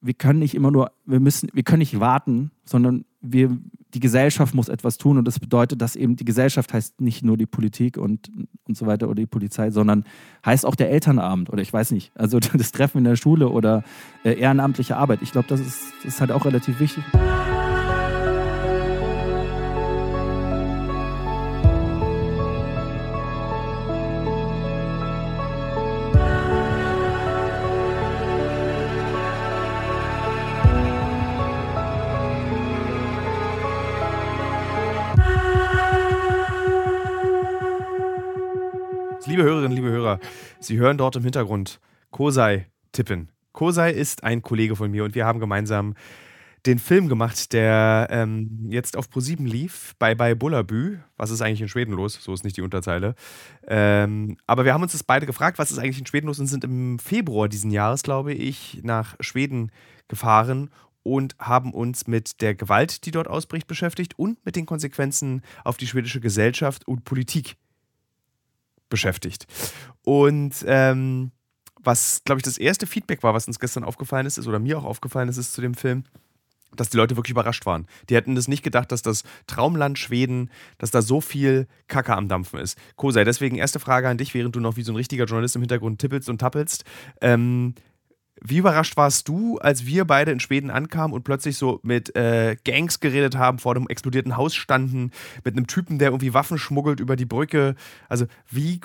wir können nicht immer nur, wir müssen, wir können nicht warten, sondern wir, die Gesellschaft muss etwas tun und das bedeutet, dass eben die Gesellschaft heißt nicht nur die Politik und, und so weiter oder die Polizei, sondern heißt auch der Elternabend oder ich weiß nicht, also das Treffen in der Schule oder äh, ehrenamtliche Arbeit. Ich glaube, das ist, das ist halt auch relativ wichtig. Sie hören dort im Hintergrund Kosei tippen. Kosei ist ein Kollege von mir und wir haben gemeinsam den Film gemacht, der ähm, jetzt auf ProSieben lief, bei bei Bullabü. Was ist eigentlich in Schweden los? So ist nicht die Unterzeile. Ähm, aber wir haben uns das beide gefragt, was ist eigentlich in Schweden los und sind im Februar diesen Jahres, glaube ich, nach Schweden gefahren und haben uns mit der Gewalt, die dort ausbricht, beschäftigt und mit den Konsequenzen auf die schwedische Gesellschaft und Politik beschäftigt. Und ähm, was, glaube ich, das erste Feedback war, was uns gestern aufgefallen ist, ist oder mir auch aufgefallen ist, ist zu dem Film, dass die Leute wirklich überrascht waren. Die hätten das nicht gedacht, dass das Traumland Schweden, dass da so viel Kacke am Dampfen ist. Kosei, deswegen erste Frage an dich, während du noch wie so ein richtiger Journalist im Hintergrund tippelst und tappelst. Ähm, wie überrascht warst du, als wir beide in Schweden ankamen und plötzlich so mit äh, Gangs geredet haben, vor einem explodierten Haus standen, mit einem Typen, der irgendwie Waffen schmuggelt über die Brücke? Also, wie,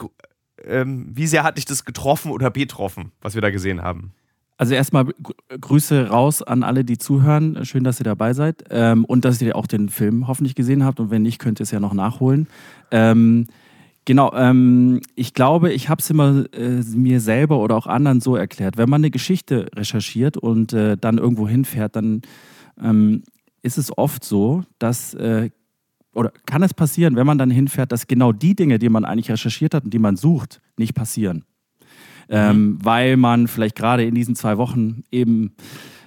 ähm, wie sehr hat dich das getroffen oder betroffen, was wir da gesehen haben? Also erstmal Grüße raus an alle, die zuhören. Schön, dass ihr dabei seid ähm, und dass ihr auch den Film hoffentlich gesehen habt. Und wenn nicht, könnt ihr es ja noch nachholen. Ähm, Genau, ähm, ich glaube, ich habe es immer äh, mir selber oder auch anderen so erklärt. Wenn man eine Geschichte recherchiert und äh, dann irgendwo hinfährt, dann ähm, ist es oft so, dass, äh, oder kann es passieren, wenn man dann hinfährt, dass genau die Dinge, die man eigentlich recherchiert hat und die man sucht, nicht passieren. Ähm, mhm. Weil man vielleicht gerade in diesen zwei Wochen eben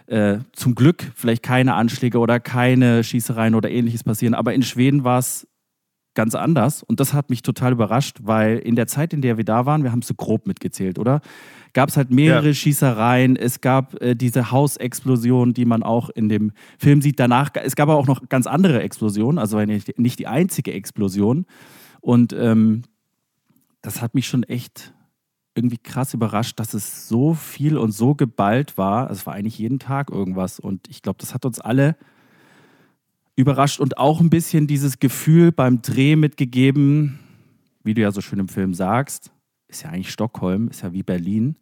äh, zum Glück vielleicht keine Anschläge oder keine Schießereien oder ähnliches passieren. Aber in Schweden war es ganz anders. Und das hat mich total überrascht, weil in der Zeit, in der wir da waren, wir haben es so grob mitgezählt, oder? Gab es halt mehrere ja. Schießereien. Es gab äh, diese Hausexplosion, die man auch in dem Film sieht. Danach, es gab aber auch noch ganz andere Explosionen, also nicht, nicht die einzige Explosion. Und ähm, das hat mich schon echt irgendwie krass überrascht, dass es so viel und so geballt war. Es war eigentlich jeden Tag irgendwas. Und ich glaube, das hat uns alle überrascht und auch ein bisschen dieses Gefühl beim Dreh mitgegeben, wie du ja so schön im Film sagst, ist ja eigentlich Stockholm, ist ja wie Berlin.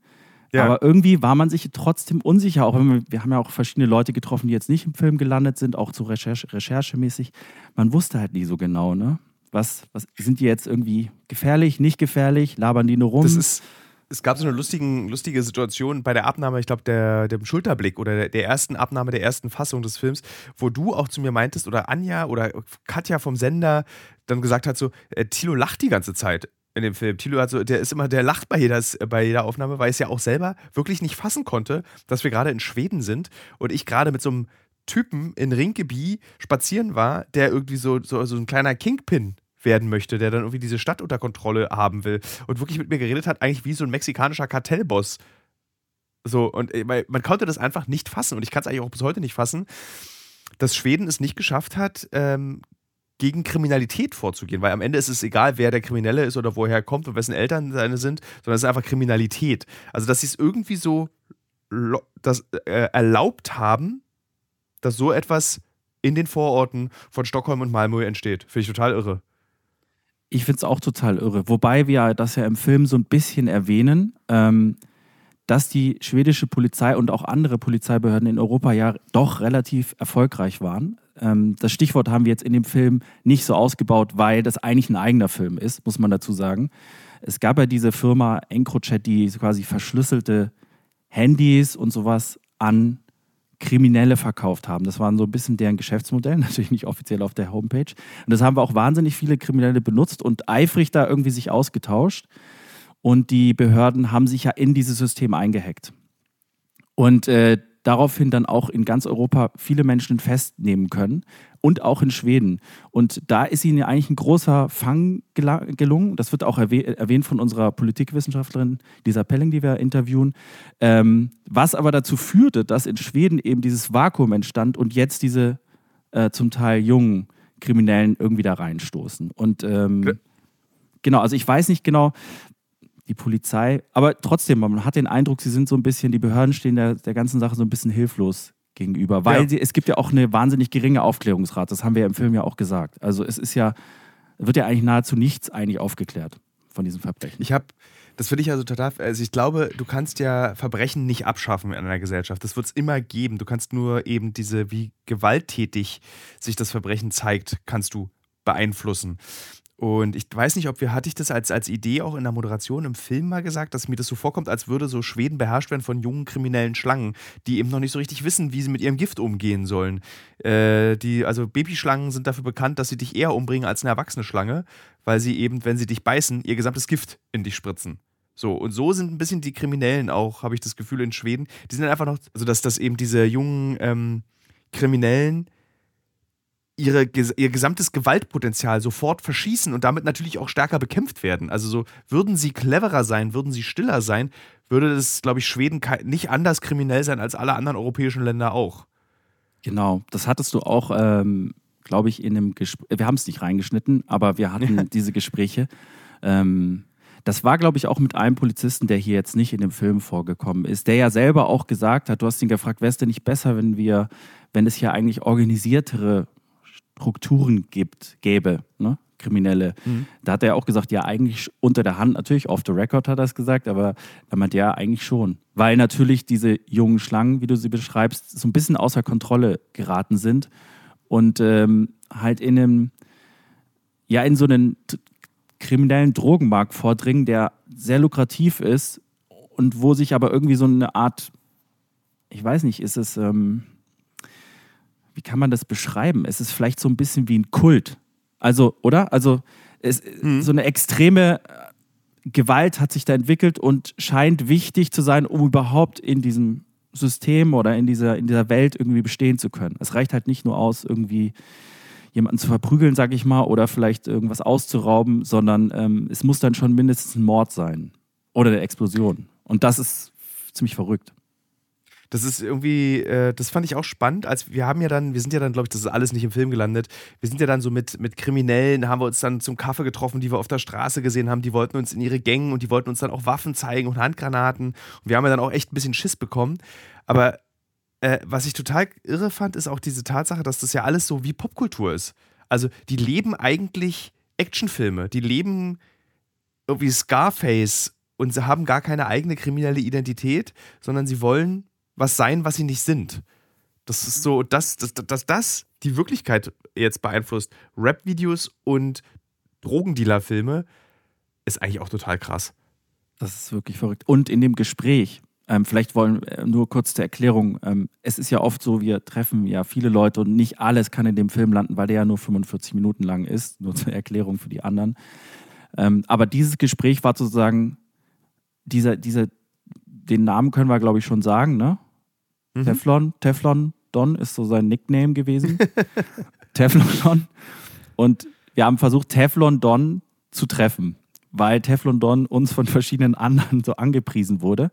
Ja. Aber irgendwie war man sich trotzdem unsicher, auch wenn wir, wir haben ja auch verschiedene Leute getroffen, die jetzt nicht im Film gelandet sind, auch so Recherche, recherchemäßig. Man wusste halt nie so genau, ne? Was, was sind die jetzt irgendwie gefährlich, nicht gefährlich? Labern die nur rum? Das ist, es gab so eine lustigen, lustige Situation bei der Abnahme, ich glaube, der, dem Schulterblick oder der, der, ersten Abnahme der ersten Fassung des Films, wo du auch zu mir meintest oder Anja oder Katja vom Sender dann gesagt hat, so, äh, Tilo lacht die ganze Zeit in dem Film. Tilo hat so, der ist immer, der lacht bei jeder, bei jeder Aufnahme, weil es ja auch selber wirklich nicht fassen konnte, dass wir gerade in Schweden sind und ich gerade mit so einem Typen in Rinkeby spazieren war, der irgendwie so, so, so ein kleiner Kingpin werden möchte, der dann irgendwie diese Stadt unter Kontrolle haben will und wirklich mit mir geredet hat, eigentlich wie so ein mexikanischer Kartellboss. So, und äh, man konnte das einfach nicht fassen und ich kann es eigentlich auch bis heute nicht fassen, dass Schweden es nicht geschafft hat, ähm, gegen Kriminalität vorzugehen, weil am Ende ist es egal, wer der Kriminelle ist oder woher er kommt und wessen Eltern seine sind, sondern es ist einfach Kriminalität. Also, dass sie es irgendwie so das, äh, erlaubt haben, dass so etwas in den Vororten von Stockholm und Malmö entsteht. Finde ich total irre. Ich finde es auch total irre. Wobei wir das ja im Film so ein bisschen erwähnen, ähm, dass die schwedische Polizei und auch andere Polizeibehörden in Europa ja doch relativ erfolgreich waren. Ähm, das Stichwort haben wir jetzt in dem Film nicht so ausgebaut, weil das eigentlich ein eigener Film ist, muss man dazu sagen. Es gab ja diese Firma Encrochat, die quasi verschlüsselte Handys und sowas an Kriminelle verkauft haben. Das war so ein bisschen deren Geschäftsmodell, natürlich nicht offiziell auf der Homepage. Und das haben wir auch wahnsinnig viele Kriminelle benutzt und eifrig da irgendwie sich ausgetauscht. Und die Behörden haben sich ja in dieses System eingehackt. Und äh, daraufhin dann auch in ganz Europa viele Menschen festnehmen können und auch in Schweden. Und da ist ihnen eigentlich ein großer Fang gelungen. Das wird auch erwähnt von unserer Politikwissenschaftlerin Lisa Pelling, die wir interviewen. Ähm, was aber dazu führte, dass in Schweden eben dieses Vakuum entstand und jetzt diese äh, zum Teil jungen Kriminellen irgendwie da reinstoßen. Und ähm, genau, also ich weiß nicht genau, die Polizei, aber trotzdem, man hat den Eindruck, sie sind so ein bisschen, die Behörden stehen der, der ganzen Sache so ein bisschen hilflos gegenüber, weil ja. sie, es gibt ja auch eine wahnsinnig geringe Aufklärungsrate, das haben wir ja im Film ja auch gesagt. Also es ist ja, wird ja eigentlich nahezu nichts eigentlich aufgeklärt von diesen Verbrechen. Ich habe das finde ich also total. Also ich glaube, du kannst ja Verbrechen nicht abschaffen in einer Gesellschaft. Das wird es immer geben. Du kannst nur eben diese, wie gewalttätig sich das Verbrechen zeigt, kannst du beeinflussen. Und ich weiß nicht, ob wir, hatte ich das als, als Idee auch in der Moderation im Film mal gesagt, dass mir das so vorkommt, als würde so Schweden beherrscht werden von jungen kriminellen Schlangen, die eben noch nicht so richtig wissen, wie sie mit ihrem Gift umgehen sollen. Äh, die, also Babyschlangen sind dafür bekannt, dass sie dich eher umbringen als eine erwachsene Schlange, weil sie eben, wenn sie dich beißen, ihr gesamtes Gift in dich spritzen. So, und so sind ein bisschen die Kriminellen auch, habe ich das Gefühl, in Schweden. Die sind einfach noch, also dass, dass eben diese jungen ähm, Kriminellen ihre, ihr gesamtes Gewaltpotenzial sofort verschießen und damit natürlich auch stärker bekämpft werden. Also so würden sie cleverer sein, würden sie stiller sein, würde das, glaube ich, Schweden nicht anders kriminell sein als alle anderen europäischen Länder auch. Genau, das hattest du auch, ähm, glaube ich, in einem Gespräch. Wir haben es nicht reingeschnitten, aber wir hatten diese Gespräche. Ähm, das war, glaube ich, auch mit einem Polizisten, der hier jetzt nicht in dem Film vorgekommen ist, der ja selber auch gesagt hat, du hast ihn gefragt, wäre es denn nicht besser, wenn wir, wenn es hier eigentlich organisiertere Strukturen gibt, gäbe, ne? Kriminelle. Mhm. Da hat er auch gesagt, ja, eigentlich unter der Hand, natürlich off the record hat er es gesagt, aber er meint ja, eigentlich schon. Weil natürlich diese jungen Schlangen, wie du sie beschreibst, so ein bisschen außer Kontrolle geraten sind und ähm, halt in einem, ja, in so einen kriminellen Drogenmarkt vordringen, der sehr lukrativ ist und wo sich aber irgendwie so eine Art, ich weiß nicht, ist es, ähm, wie kann man das beschreiben? Es ist vielleicht so ein bisschen wie ein Kult. Also, oder? Also, es, mhm. so eine extreme äh, Gewalt hat sich da entwickelt und scheint wichtig zu sein, um überhaupt in diesem System oder in dieser, in dieser Welt irgendwie bestehen zu können. Es reicht halt nicht nur aus, irgendwie jemanden zu verprügeln, sag ich mal, oder vielleicht irgendwas auszurauben, sondern ähm, es muss dann schon mindestens ein Mord sein oder eine Explosion. Und das ist ziemlich verrückt. Das ist irgendwie, äh, das fand ich auch spannend, als wir haben ja dann, wir sind ja dann, glaube ich, das ist alles nicht im Film gelandet. Wir sind ja dann so mit, mit Kriminellen, haben wir uns dann zum Kaffee getroffen, die wir auf der Straße gesehen haben. Die wollten uns in ihre Gänge und die wollten uns dann auch Waffen zeigen und Handgranaten. Und wir haben ja dann auch echt ein bisschen Schiss bekommen. Aber äh, was ich total irre fand, ist auch diese Tatsache, dass das ja alles so wie Popkultur ist. Also die leben eigentlich Actionfilme, die leben irgendwie Scarface und sie haben gar keine eigene kriminelle Identität, sondern sie wollen was sein, was sie nicht sind. Das ist so, dass, dass, dass das die Wirklichkeit jetzt beeinflusst. Rap-Videos und Drogendealer-Filme ist eigentlich auch total krass. Das ist wirklich verrückt. Und in dem Gespräch, ähm, vielleicht wollen äh, nur kurz zur Erklärung. Ähm, es ist ja oft so, wir treffen ja viele Leute und nicht alles kann in dem Film landen, weil der ja nur 45 Minuten lang ist. Nur zur Erklärung für die anderen. Ähm, aber dieses Gespräch war sozusagen, dieser, dieser, den Namen können wir, glaube ich, schon sagen, ne? Mhm. Teflon, Teflon Don ist so sein Nickname gewesen. Teflon Don. Und wir haben versucht, Teflon Don zu treffen, weil Teflon Don uns von verschiedenen anderen so angepriesen wurde.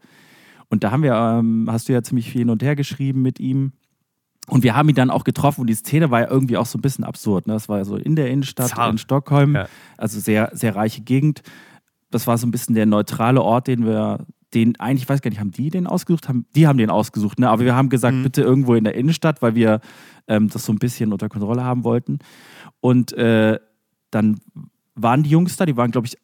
Und da haben wir, ähm, hast du ja ziemlich viel hin und her geschrieben mit ihm. Und wir haben ihn dann auch getroffen und die Szene war ja irgendwie auch so ein bisschen absurd. Ne? Das war ja so in der Innenstadt Zart. in Stockholm, ja. also sehr, sehr reiche Gegend. Das war so ein bisschen der neutrale Ort, den wir den eigentlich, ich weiß gar nicht, haben die den ausgesucht? Haben, die haben den ausgesucht, ne? Aber wir haben gesagt, mhm. bitte irgendwo in der Innenstadt, weil wir ähm, das so ein bisschen unter Kontrolle haben wollten. Und äh, dann waren die Jungs da, die waren, glaube ich,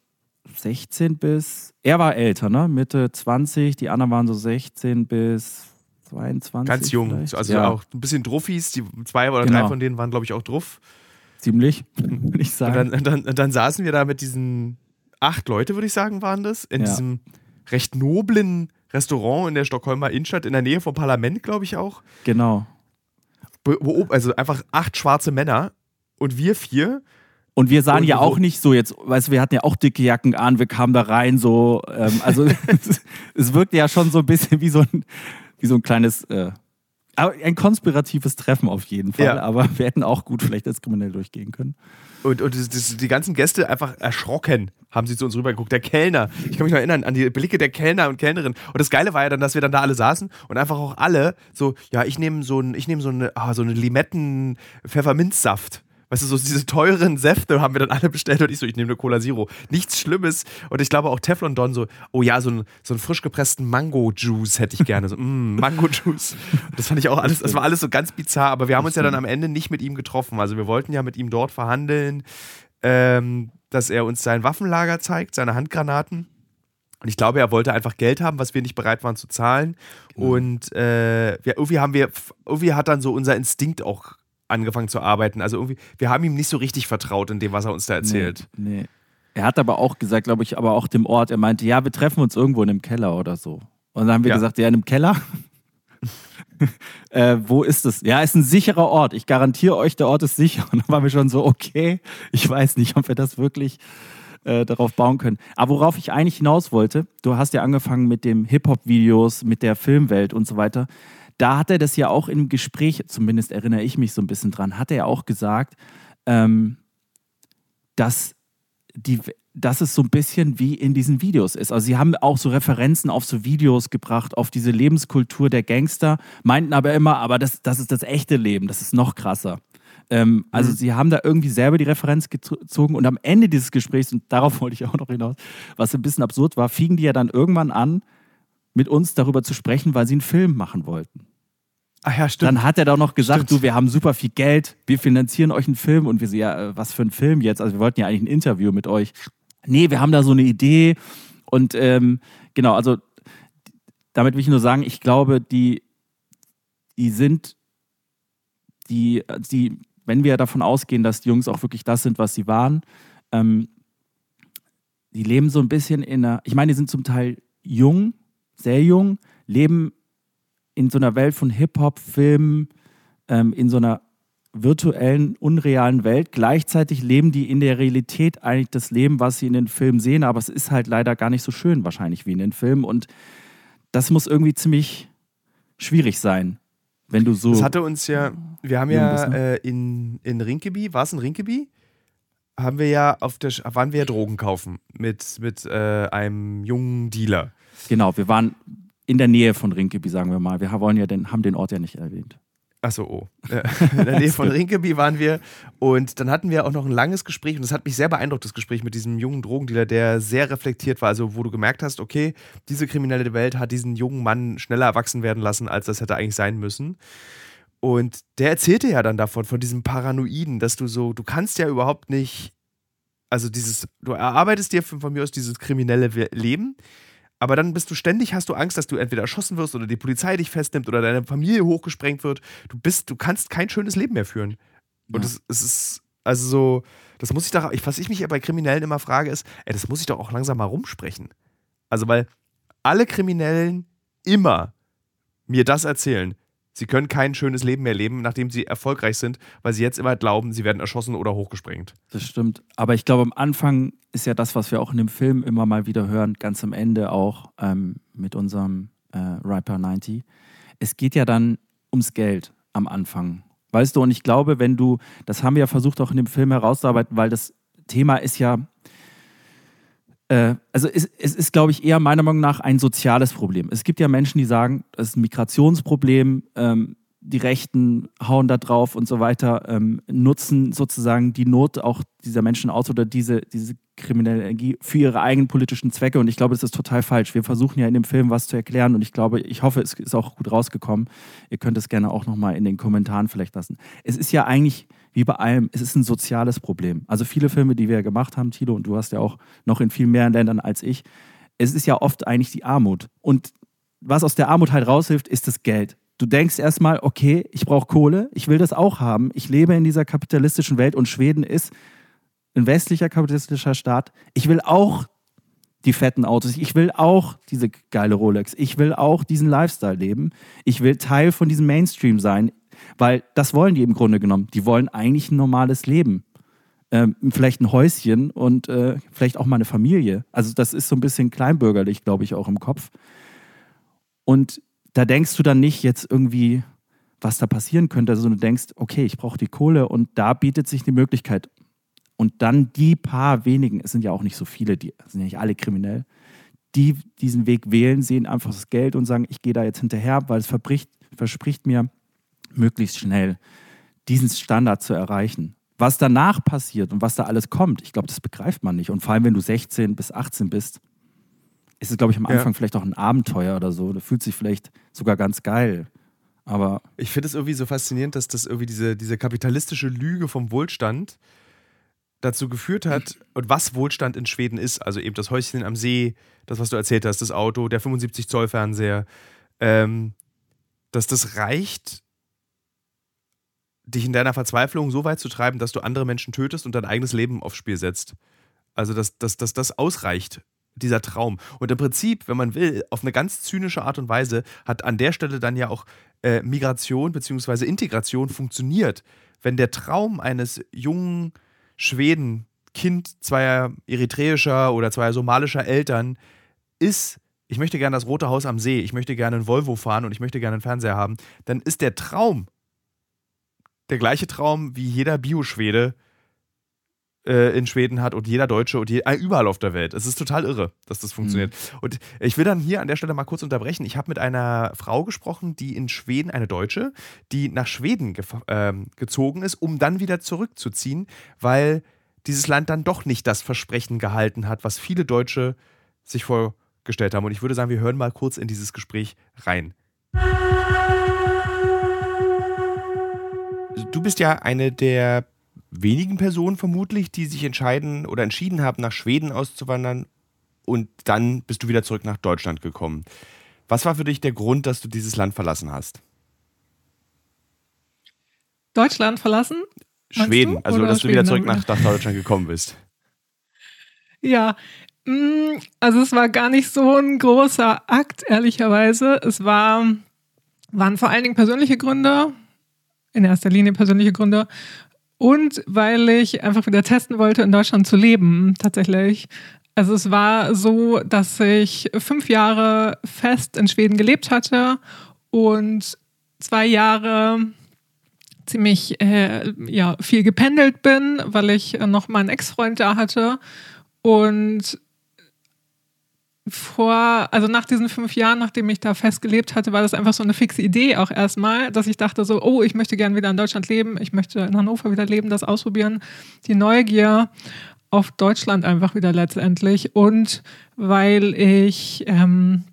16 bis. Er war älter, ne? Mitte 20, die anderen waren so 16 bis 22. Ganz jung, vielleicht. also ja. auch ein bisschen Druffis. Die zwei oder genau. drei von denen waren, glaube ich, auch Druff. Ziemlich, würde ich sagen. Und dann, dann, dann, saßen wir da mit diesen acht Leute, würde ich sagen, waren das, in ja. diesem recht noblen Restaurant in der Stockholmer Innenstadt, in der Nähe vom Parlament, glaube ich auch. Genau. Also einfach acht schwarze Männer und wir vier. Und wir sahen und ja auch nicht so jetzt, weißt du, wir hatten ja auch dicke Jacken an, wir kamen da rein so, ähm, also es wirkte ja schon so ein bisschen wie so ein, wie so ein kleines, äh, ein konspiratives Treffen auf jeden Fall, ja. aber wir hätten auch gut vielleicht als kriminell durchgehen können. Und, und das, das, die ganzen Gäste einfach erschrocken haben sie zu uns rübergeguckt. Der Kellner, ich kann mich noch erinnern an die Blicke der Kellner und Kellnerin. Und das Geile war ja dann, dass wir dann da alle saßen und einfach auch alle so, ja, ich nehme so ein, ich nehme so eine, ah, so eine Limetten-Pfefferminzsaft weißt du, so diese teuren Säfte haben wir dann alle bestellt und ich so, ich nehme eine Cola Zero. Nichts Schlimmes. Und ich glaube auch Teflon Don so, oh ja, so, ein, so einen frisch gepressten Mango-Juice hätte ich gerne. So, mm, Mango-Juice. Das fand ich auch alles, das war alles so ganz bizarr. Aber wir haben uns ja dann am Ende nicht mit ihm getroffen. Also wir wollten ja mit ihm dort verhandeln, ähm, dass er uns sein Waffenlager zeigt, seine Handgranaten. Und ich glaube, er wollte einfach Geld haben, was wir nicht bereit waren zu zahlen. Genau. Und äh, ja, irgendwie haben wir, irgendwie hat dann so unser Instinkt auch angefangen zu arbeiten. Also irgendwie, wir haben ihm nicht so richtig vertraut in dem, was er uns da erzählt. Nee. nee. Er hat aber auch gesagt, glaube ich, aber auch dem Ort, er meinte, ja, wir treffen uns irgendwo in einem Keller oder so. Und dann haben wir ja. gesagt, ja, in einem Keller? äh, wo ist es? Ja, ist ein sicherer Ort. Ich garantiere euch, der Ort ist sicher. Und dann waren wir schon so, okay, ich weiß nicht, ob wir das wirklich äh, darauf bauen können. Aber worauf ich eigentlich hinaus wollte, du hast ja angefangen mit dem Hip-Hop-Videos, mit der Filmwelt und so weiter da hat er das ja auch im Gespräch, zumindest erinnere ich mich so ein bisschen dran, hat er ja auch gesagt, ähm, dass, die, dass es so ein bisschen wie in diesen Videos ist. Also sie haben auch so Referenzen auf so Videos gebracht, auf diese Lebenskultur der Gangster, meinten aber immer, aber das, das ist das echte Leben, das ist noch krasser. Ähm, also mhm. sie haben da irgendwie selber die Referenz gezogen und am Ende dieses Gesprächs, und darauf wollte ich auch noch hinaus, was ein bisschen absurd war, fingen die ja dann irgendwann an, mit uns darüber zu sprechen, weil sie einen Film machen wollten. Ach ja, stimmt. Dann hat er doch noch gesagt, stimmt. du, wir haben super viel Geld, wir finanzieren euch einen Film und wir so, ja, äh, was für ein Film jetzt? Also wir wollten ja eigentlich ein Interview mit euch. Nee, wir haben da so eine Idee und ähm, genau, also damit will ich nur sagen, ich glaube, die, die sind, die, die, wenn wir davon ausgehen, dass die Jungs auch wirklich das sind, was sie waren, ähm, die leben so ein bisschen in einer, ich meine, die sind zum Teil jung, sehr jung, leben in so einer Welt von Hip-Hop, Filmen, ähm, in so einer virtuellen, unrealen Welt. Gleichzeitig leben die in der Realität eigentlich das Leben, was sie in den Filmen sehen, aber es ist halt leider gar nicht so schön wahrscheinlich wie in den Filmen und das muss irgendwie ziemlich schwierig sein, wenn du so. Das hatte uns ja, wir haben ja ne? äh, in, in Rinkeby, war es in Rinkeby? Haben wir ja auf der, waren wir ja Drogen kaufen mit, mit äh, einem jungen Dealer. Genau, wir waren in der Nähe von Rinkeby, sagen wir mal. Wir wollen ja den, haben den Ort ja nicht erwähnt. Achso, oh. in der Nähe von Rinkeby waren wir. Und dann hatten wir auch noch ein langes Gespräch. Und das hat mich sehr beeindruckt, das Gespräch mit diesem jungen Drogendealer, der sehr reflektiert war. Also, wo du gemerkt hast, okay, diese kriminelle Welt hat diesen jungen Mann schneller erwachsen werden lassen, als das hätte eigentlich sein müssen. Und der erzählte ja dann davon, von diesem Paranoiden, dass du so, du kannst ja überhaupt nicht, also dieses, du erarbeitest dir von, von mir aus dieses kriminelle Leben aber dann bist du ständig, hast du Angst, dass du entweder erschossen wirst oder die Polizei dich festnimmt oder deine Familie hochgesprengt wird. Du bist, du kannst kein schönes Leben mehr führen. Und es, es ist, also so, das muss ich doch, was ich mich ja bei Kriminellen immer frage, ist, ey, das muss ich doch auch langsam mal rumsprechen. Also, weil alle Kriminellen immer mir das erzählen. Sie können kein schönes Leben mehr leben, nachdem sie erfolgreich sind, weil sie jetzt immer glauben, sie werden erschossen oder hochgesprengt. Das stimmt. Aber ich glaube, am Anfang ist ja das, was wir auch in dem Film immer mal wieder hören, ganz am Ende auch ähm, mit unserem äh, Riper 90. Es geht ja dann ums Geld am Anfang. Weißt du, und ich glaube, wenn du, das haben wir ja versucht auch in dem Film herauszuarbeiten, weil das Thema ist ja, äh, also es, es ist, glaube ich, eher meiner Meinung nach ein soziales Problem. Es gibt ja Menschen, die sagen, das ist ein Migrationsproblem, ähm, die Rechten hauen da drauf und so weiter, ähm, nutzen sozusagen die Not auch dieser Menschen aus oder diese, diese kriminelle Energie für ihre eigenen politischen Zwecke. Und ich glaube, das ist total falsch. Wir versuchen ja in dem Film was zu erklären und ich glaube, ich hoffe, es ist auch gut rausgekommen. Ihr könnt es gerne auch nochmal in den Kommentaren vielleicht lassen. Es ist ja eigentlich wie bei allem, es ist ein soziales Problem. Also viele Filme, die wir gemacht haben, Tilo, und du hast ja auch noch in viel mehr Ländern als ich, es ist ja oft eigentlich die Armut. Und was aus der Armut halt raushilft, ist das Geld. Du denkst erstmal, okay, ich brauche Kohle, ich will das auch haben. Ich lebe in dieser kapitalistischen Welt und Schweden ist ein westlicher kapitalistischer Staat. Ich will auch die fetten Autos. Ich will auch diese geile Rolex. Ich will auch diesen Lifestyle leben. Ich will Teil von diesem Mainstream sein. Weil das wollen die im Grunde genommen. Die wollen eigentlich ein normales Leben. Ähm, vielleicht ein Häuschen und äh, vielleicht auch mal eine Familie. Also das ist so ein bisschen kleinbürgerlich, glaube ich, auch im Kopf. Und da denkst du dann nicht jetzt irgendwie, was da passieren könnte. Also du denkst, okay, ich brauche die Kohle und da bietet sich die Möglichkeit. Und dann die paar wenigen, es sind ja auch nicht so viele, die sind ja nicht alle kriminell, die diesen Weg wählen, sehen einfach das Geld und sagen, ich gehe da jetzt hinterher, weil es verspricht mir, möglichst schnell diesen Standard zu erreichen. Was danach passiert und was da alles kommt, ich glaube, das begreift man nicht. Und vor allem, wenn du 16 bis 18 bist, ist es, glaube ich, am Anfang ja. vielleicht auch ein Abenteuer oder so. Da fühlt sich vielleicht sogar ganz geil. Aber. Ich finde es irgendwie so faszinierend, dass das irgendwie diese, diese kapitalistische Lüge vom Wohlstand dazu geführt hat und was Wohlstand in Schweden ist. Also eben das Häuschen am See, das, was du erzählt hast, das Auto, der 75 Zoll Fernseher, ähm, dass das reicht, dich in deiner Verzweiflung so weit zu treiben, dass du andere Menschen tötest und dein eigenes Leben aufs Spiel setzt. Also, dass, dass, dass das ausreicht, dieser Traum. Und im Prinzip, wenn man will, auf eine ganz zynische Art und Weise hat an der Stelle dann ja auch äh, Migration bzw. Integration funktioniert. Wenn der Traum eines jungen Schweden, Kind zweier eritreischer oder zweier somalischer Eltern ist, ich möchte gerne das Rote Haus am See, ich möchte gerne ein Volvo fahren und ich möchte gerne einen Fernseher haben, dann ist der Traum der gleiche Traum wie jeder Bio-Schwede äh, in Schweden hat und jeder Deutsche und je, äh, überall auf der Welt. Es ist total irre, dass das funktioniert. Mhm. Und ich will dann hier an der Stelle mal kurz unterbrechen. Ich habe mit einer Frau gesprochen, die in Schweden, eine Deutsche, die nach Schweden ge äh, gezogen ist, um dann wieder zurückzuziehen, weil dieses Land dann doch nicht das Versprechen gehalten hat, was viele Deutsche sich vorgestellt haben. Und ich würde sagen, wir hören mal kurz in dieses Gespräch rein. Du bist ja eine der wenigen Personen vermutlich, die sich entscheiden oder entschieden haben, nach Schweden auszuwandern und dann bist du wieder zurück nach Deutschland gekommen. Was war für dich der Grund, dass du dieses Land verlassen hast? Deutschland verlassen? Schweden, du? also oder dass Schweden du wieder zurück nach, nach Deutschland gekommen bist. Ja, mm, also es war gar nicht so ein großer Akt, ehrlicherweise. Es war, waren vor allen Dingen persönliche Gründe in erster Linie persönliche Gründe. Und weil ich einfach wieder testen wollte, in Deutschland zu leben, tatsächlich. Also es war so, dass ich fünf Jahre fest in Schweden gelebt hatte und zwei Jahre ziemlich äh, ja, viel gependelt bin, weil ich noch meinen Ex-Freund da hatte. Und vor, also nach diesen fünf Jahren, nachdem ich da festgelebt hatte, war das einfach so eine fixe Idee auch erstmal, dass ich dachte so, oh, ich möchte gerne wieder in Deutschland leben, ich möchte in Hannover wieder leben, das ausprobieren. Die Neugier auf Deutschland einfach wieder letztendlich und weil ich ähm,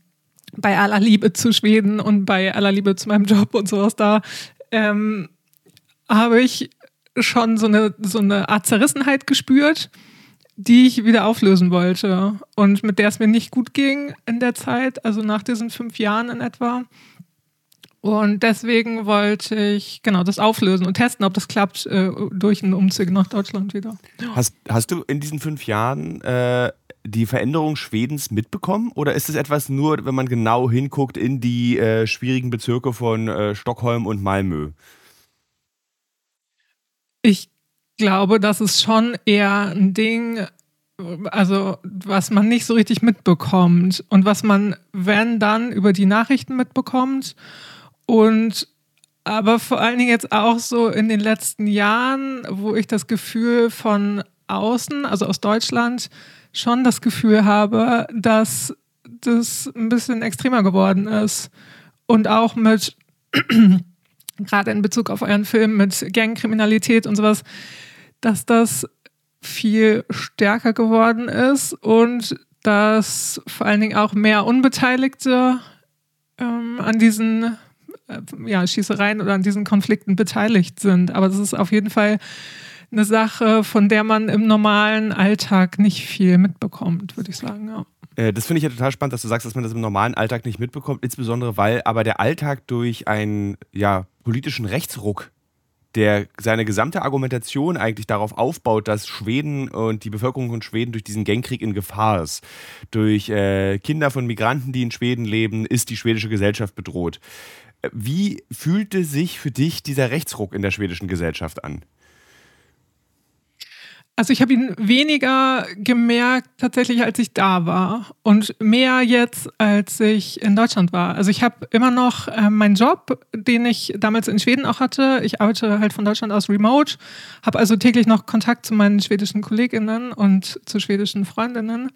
bei aller Liebe zu Schweden und bei aller Liebe zu meinem Job und sowas da, ähm, habe ich schon so eine, so eine Art Zerrissenheit gespürt die ich wieder auflösen wollte und mit der es mir nicht gut ging in der Zeit, also nach diesen fünf Jahren in etwa. Und deswegen wollte ich genau das auflösen und testen, ob das klappt äh, durch einen Umzug nach Deutschland wieder. Hast, hast du in diesen fünf Jahren äh, die Veränderung Schwedens mitbekommen? Oder ist es etwas nur, wenn man genau hinguckt in die äh, schwierigen Bezirke von äh, Stockholm und Malmö? Ich glaube, das ist schon eher ein Ding, also was man nicht so richtig mitbekommt und was man, wenn dann, über die Nachrichten mitbekommt. Und aber vor allen Dingen jetzt auch so in den letzten Jahren, wo ich das Gefühl von außen, also aus Deutschland, schon das Gefühl habe, dass das ein bisschen extremer geworden ist. Und auch mit, gerade in Bezug auf euren Film, mit Gangkriminalität und sowas, dass das viel stärker geworden ist und dass vor allen Dingen auch mehr Unbeteiligte ähm, an diesen äh, ja, Schießereien oder an diesen Konflikten beteiligt sind. Aber das ist auf jeden Fall eine Sache, von der man im normalen Alltag nicht viel mitbekommt, würde ich sagen. Ja. Äh, das finde ich ja total spannend, dass du sagst, dass man das im normalen Alltag nicht mitbekommt, insbesondere weil aber der Alltag durch einen ja, politischen Rechtsruck der seine gesamte Argumentation eigentlich darauf aufbaut, dass Schweden und die Bevölkerung von Schweden durch diesen Gangkrieg in Gefahr ist. Durch äh, Kinder von Migranten, die in Schweden leben, ist die schwedische Gesellschaft bedroht. Wie fühlte sich für dich dieser Rechtsruck in der schwedischen Gesellschaft an? Also ich habe ihn weniger gemerkt tatsächlich, als ich da war und mehr jetzt, als ich in Deutschland war. Also ich habe immer noch äh, meinen Job, den ich damals in Schweden auch hatte. Ich arbeite halt von Deutschland aus remote, habe also täglich noch Kontakt zu meinen schwedischen Kolleginnen und zu schwedischen Freundinnen.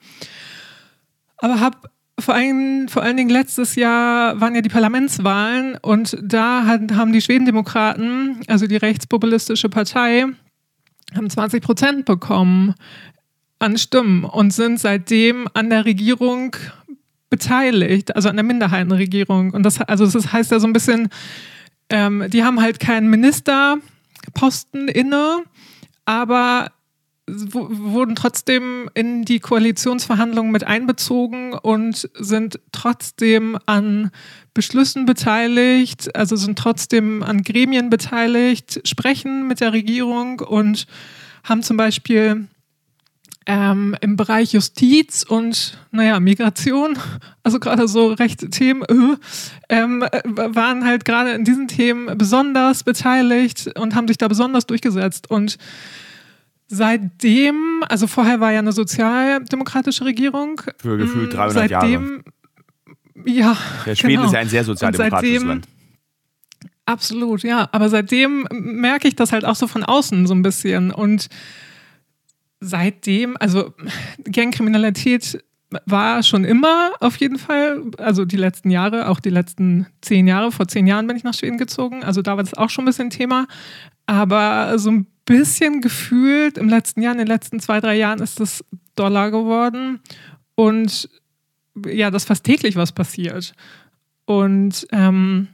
Aber habe vor allen, vor allen Dingen letztes Jahr waren ja die Parlamentswahlen und da hat, haben die Schwedendemokraten, also die rechtspopulistische Partei, haben 20 Prozent bekommen an Stimmen und sind seitdem an der Regierung beteiligt, also an der Minderheitenregierung. Und das, also das heißt ja so ein bisschen, ähm, die haben halt keinen Ministerposten inne, aber wurden trotzdem in die Koalitionsverhandlungen mit einbezogen und sind trotzdem an Beschlüssen beteiligt, also sind trotzdem an Gremien beteiligt, sprechen mit der Regierung und haben zum Beispiel ähm, im Bereich Justiz und naja, Migration, also gerade so rechte Themen, äh, ähm, waren halt gerade in diesen Themen besonders beteiligt und haben sich da besonders durchgesetzt. Und seitdem, also vorher war ja eine sozialdemokratische Regierung. Für gefühlt 300 seitdem, Jahre. Ja. Der Schweden genau. ist ja ein sehr sozialdemokratisches seitdem, Land. Absolut, ja. Aber seitdem merke ich das halt auch so von außen so ein bisschen. Und seitdem, also Gangkriminalität war schon immer auf jeden Fall, also die letzten Jahre, auch die letzten zehn Jahre, vor zehn Jahren bin ich nach Schweden gezogen, also da war das auch schon ein bisschen Thema, aber so ein bisschen gefühlt im letzten Jahr, in den letzten zwei, drei Jahren ist das Dollar geworden und ja, dass fast täglich was passiert. Und ähm,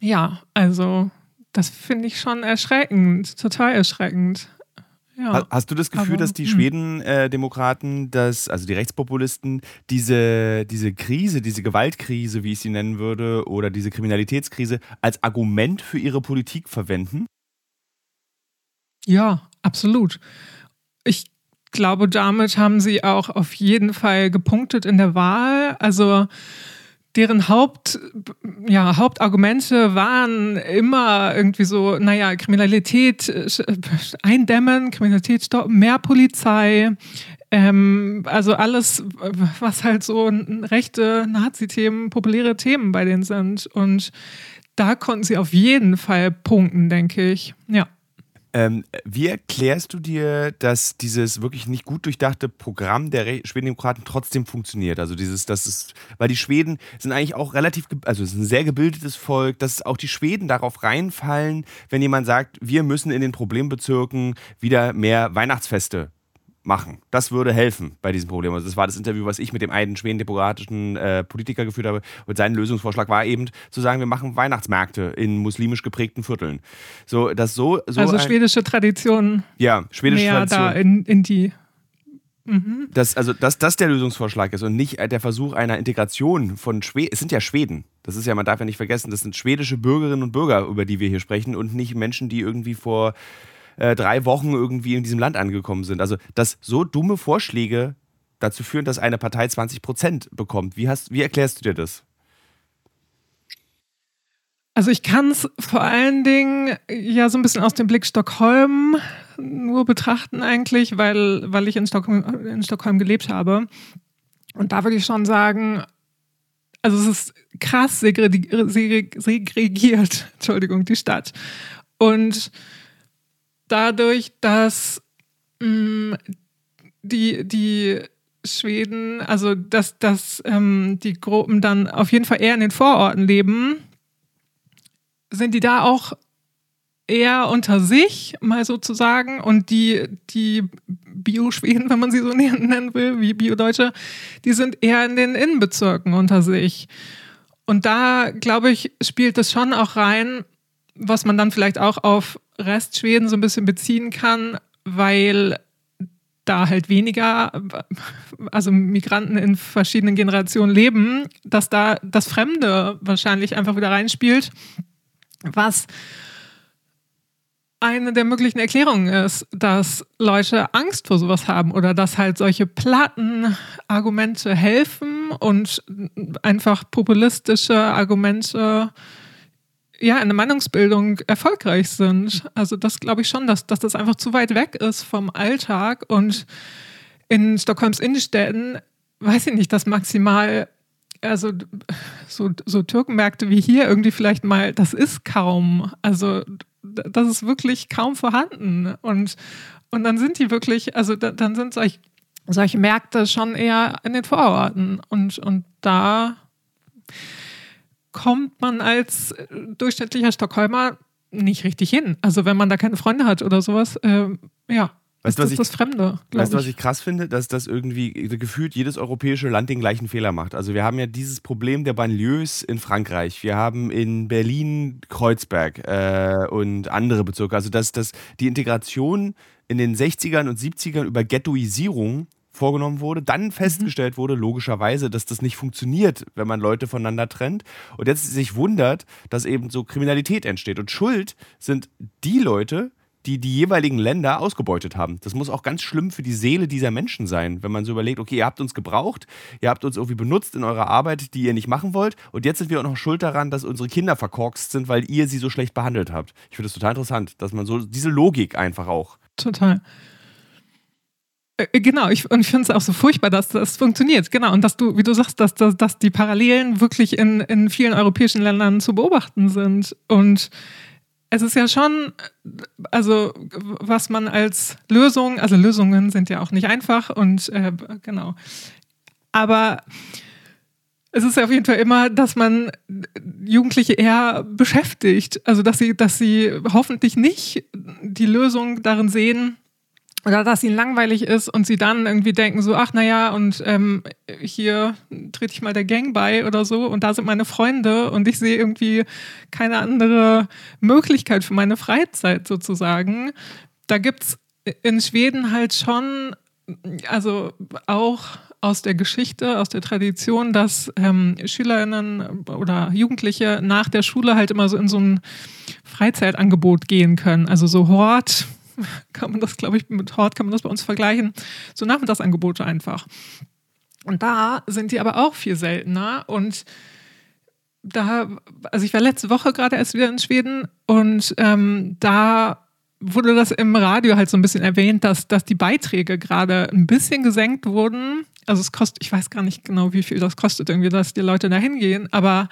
ja, also das finde ich schon erschreckend, total erschreckend. Ja. Hast du das Gefühl, Aber, dass die hm. Schweden-Demokraten, äh, also die Rechtspopulisten, diese, diese Krise, diese Gewaltkrise, wie ich sie nennen würde, oder diese Kriminalitätskrise als Argument für ihre Politik verwenden? Ja, absolut. Ich glaube, damit haben sie auch auf jeden Fall gepunktet in der Wahl. Also deren Haupt, ja, Hauptargumente waren immer irgendwie so, naja, Kriminalität äh, eindämmen, Kriminalität stoppen, mehr Polizei, ähm, also alles, was halt so rechte Nazi-Themen, populäre Themen bei denen sind. Und da konnten sie auf jeden Fall punkten, denke ich. Ja. Ähm, wie erklärst du dir, dass dieses wirklich nicht gut durchdachte Programm der Schwedendemokraten trotzdem funktioniert? Also dieses, das ist, weil die Schweden sind eigentlich auch relativ, also es ist ein sehr gebildetes Volk, dass auch die Schweden darauf reinfallen, wenn jemand sagt, wir müssen in den Problembezirken wieder mehr Weihnachtsfeste machen. Das würde helfen bei diesem Problem. Also das war das Interview, was ich mit dem einen schwedendemokratischen äh, Politiker geführt habe. Und sein Lösungsvorschlag war eben zu sagen, wir machen Weihnachtsmärkte in muslimisch geprägten Vierteln. So, das so, so also schwedische Tradition. Ja, schwedische mehr Tradition. da in, in die Mhm. Das, also, dass das der Lösungsvorschlag ist und nicht der Versuch einer Integration von Schweden. Es sind ja Schweden. Das ist ja, man darf ja nicht vergessen, das sind schwedische Bürgerinnen und Bürger, über die wir hier sprechen und nicht Menschen, die irgendwie vor äh, drei Wochen irgendwie in diesem Land angekommen sind. Also, dass so dumme Vorschläge dazu führen, dass eine Partei 20 Prozent bekommt. Wie, hast, wie erklärst du dir das? Also ich kann es vor allen Dingen ja so ein bisschen aus dem Blick Stockholm nur betrachten eigentlich, weil, weil ich in Stockholm, in Stockholm gelebt habe. Und da würde ich schon sagen, also es ist krass segregiert, Entschuldigung, die Stadt. Und dadurch, dass mh, mm, die, die Schweden, also dass, dass ähm, die Gruppen dann auf jeden Fall eher in den Vororten leben, sind die da auch eher unter sich, mal sozusagen. Und die, die Bio-Schweden, wenn man sie so nennen will, wie Bio-Deutsche, die sind eher in den Innenbezirken unter sich. Und da, glaube ich, spielt es schon auch rein, was man dann vielleicht auch auf Restschweden so ein bisschen beziehen kann, weil da halt weniger, also Migranten in verschiedenen Generationen leben, dass da das Fremde wahrscheinlich einfach wieder reinspielt, was eine der möglichen Erklärungen ist, dass Leute Angst vor sowas haben oder dass halt solche platten Argumente helfen und einfach populistische Argumente ja, in der Meinungsbildung erfolgreich sind. Also das glaube ich schon, dass, dass das einfach zu weit weg ist vom Alltag. Und in Stockholms Innenstädten, weiß ich nicht, dass maximal, also so, so Türkenmärkte wie hier irgendwie vielleicht mal, das ist kaum. Also das ist wirklich kaum vorhanden. Und, und dann sind die wirklich, also da, dann sind solche, solche Märkte schon eher in den Vororten. Und, und da kommt man als äh, durchschnittlicher Stockholmer nicht richtig hin. Also wenn man da keine Freunde hat oder sowas, äh, ja. Weißt das ist ich, das Fremde. Weißt du, was ich krass finde? Dass das irgendwie gefühlt jedes europäische Land den gleichen Fehler macht. Also wir haben ja dieses Problem der Banlieues in Frankreich. Wir haben in Berlin Kreuzberg äh, und andere Bezirke. Also dass, dass die Integration in den 60ern und 70ern über Ghettoisierung vorgenommen wurde, dann mhm. festgestellt wurde, logischerweise, dass das nicht funktioniert, wenn man Leute voneinander trennt. Und jetzt sich wundert, dass eben so Kriminalität entsteht. Und Schuld sind die Leute, die die jeweiligen Länder ausgebeutet haben. Das muss auch ganz schlimm für die Seele dieser Menschen sein, wenn man so überlegt, okay, ihr habt uns gebraucht, ihr habt uns irgendwie benutzt in eurer Arbeit, die ihr nicht machen wollt und jetzt sind wir auch noch schuld daran, dass unsere Kinder verkorkst sind, weil ihr sie so schlecht behandelt habt. Ich finde das total interessant, dass man so diese Logik einfach auch. Total. Äh, äh, genau, ich, und ich finde es auch so furchtbar, dass das funktioniert. Genau, und dass du, wie du sagst, dass, dass, dass die Parallelen wirklich in, in vielen europäischen Ländern zu beobachten sind. Und es ist ja schon, also was man als Lösung, also Lösungen sind ja auch nicht einfach und äh, genau. Aber es ist ja auf jeden Fall immer, dass man Jugendliche eher beschäftigt. Also dass sie, dass sie hoffentlich nicht die Lösung darin sehen, oder dass ihnen langweilig ist und sie dann irgendwie denken so, ach naja, und ähm, hier trete ich mal der Gang bei oder so und da sind meine Freunde und ich sehe irgendwie keine andere Möglichkeit für meine Freizeit sozusagen. Da gibt es in Schweden halt schon, also auch aus der Geschichte, aus der Tradition, dass ähm, Schülerinnen oder Jugendliche nach der Schule halt immer so in so ein Freizeitangebot gehen können. Also so Hort, kann man das, glaube ich, mit Hort kann man das bei uns vergleichen. So Nachmittagsangebote einfach. Und da sind die aber auch viel seltener und da, also ich war letzte Woche gerade erst wieder in Schweden und ähm, da wurde das im Radio halt so ein bisschen erwähnt, dass, dass die Beiträge gerade ein bisschen gesenkt wurden. Also es kostet, ich weiß gar nicht genau, wie viel das kostet, irgendwie, dass die Leute da hingehen, aber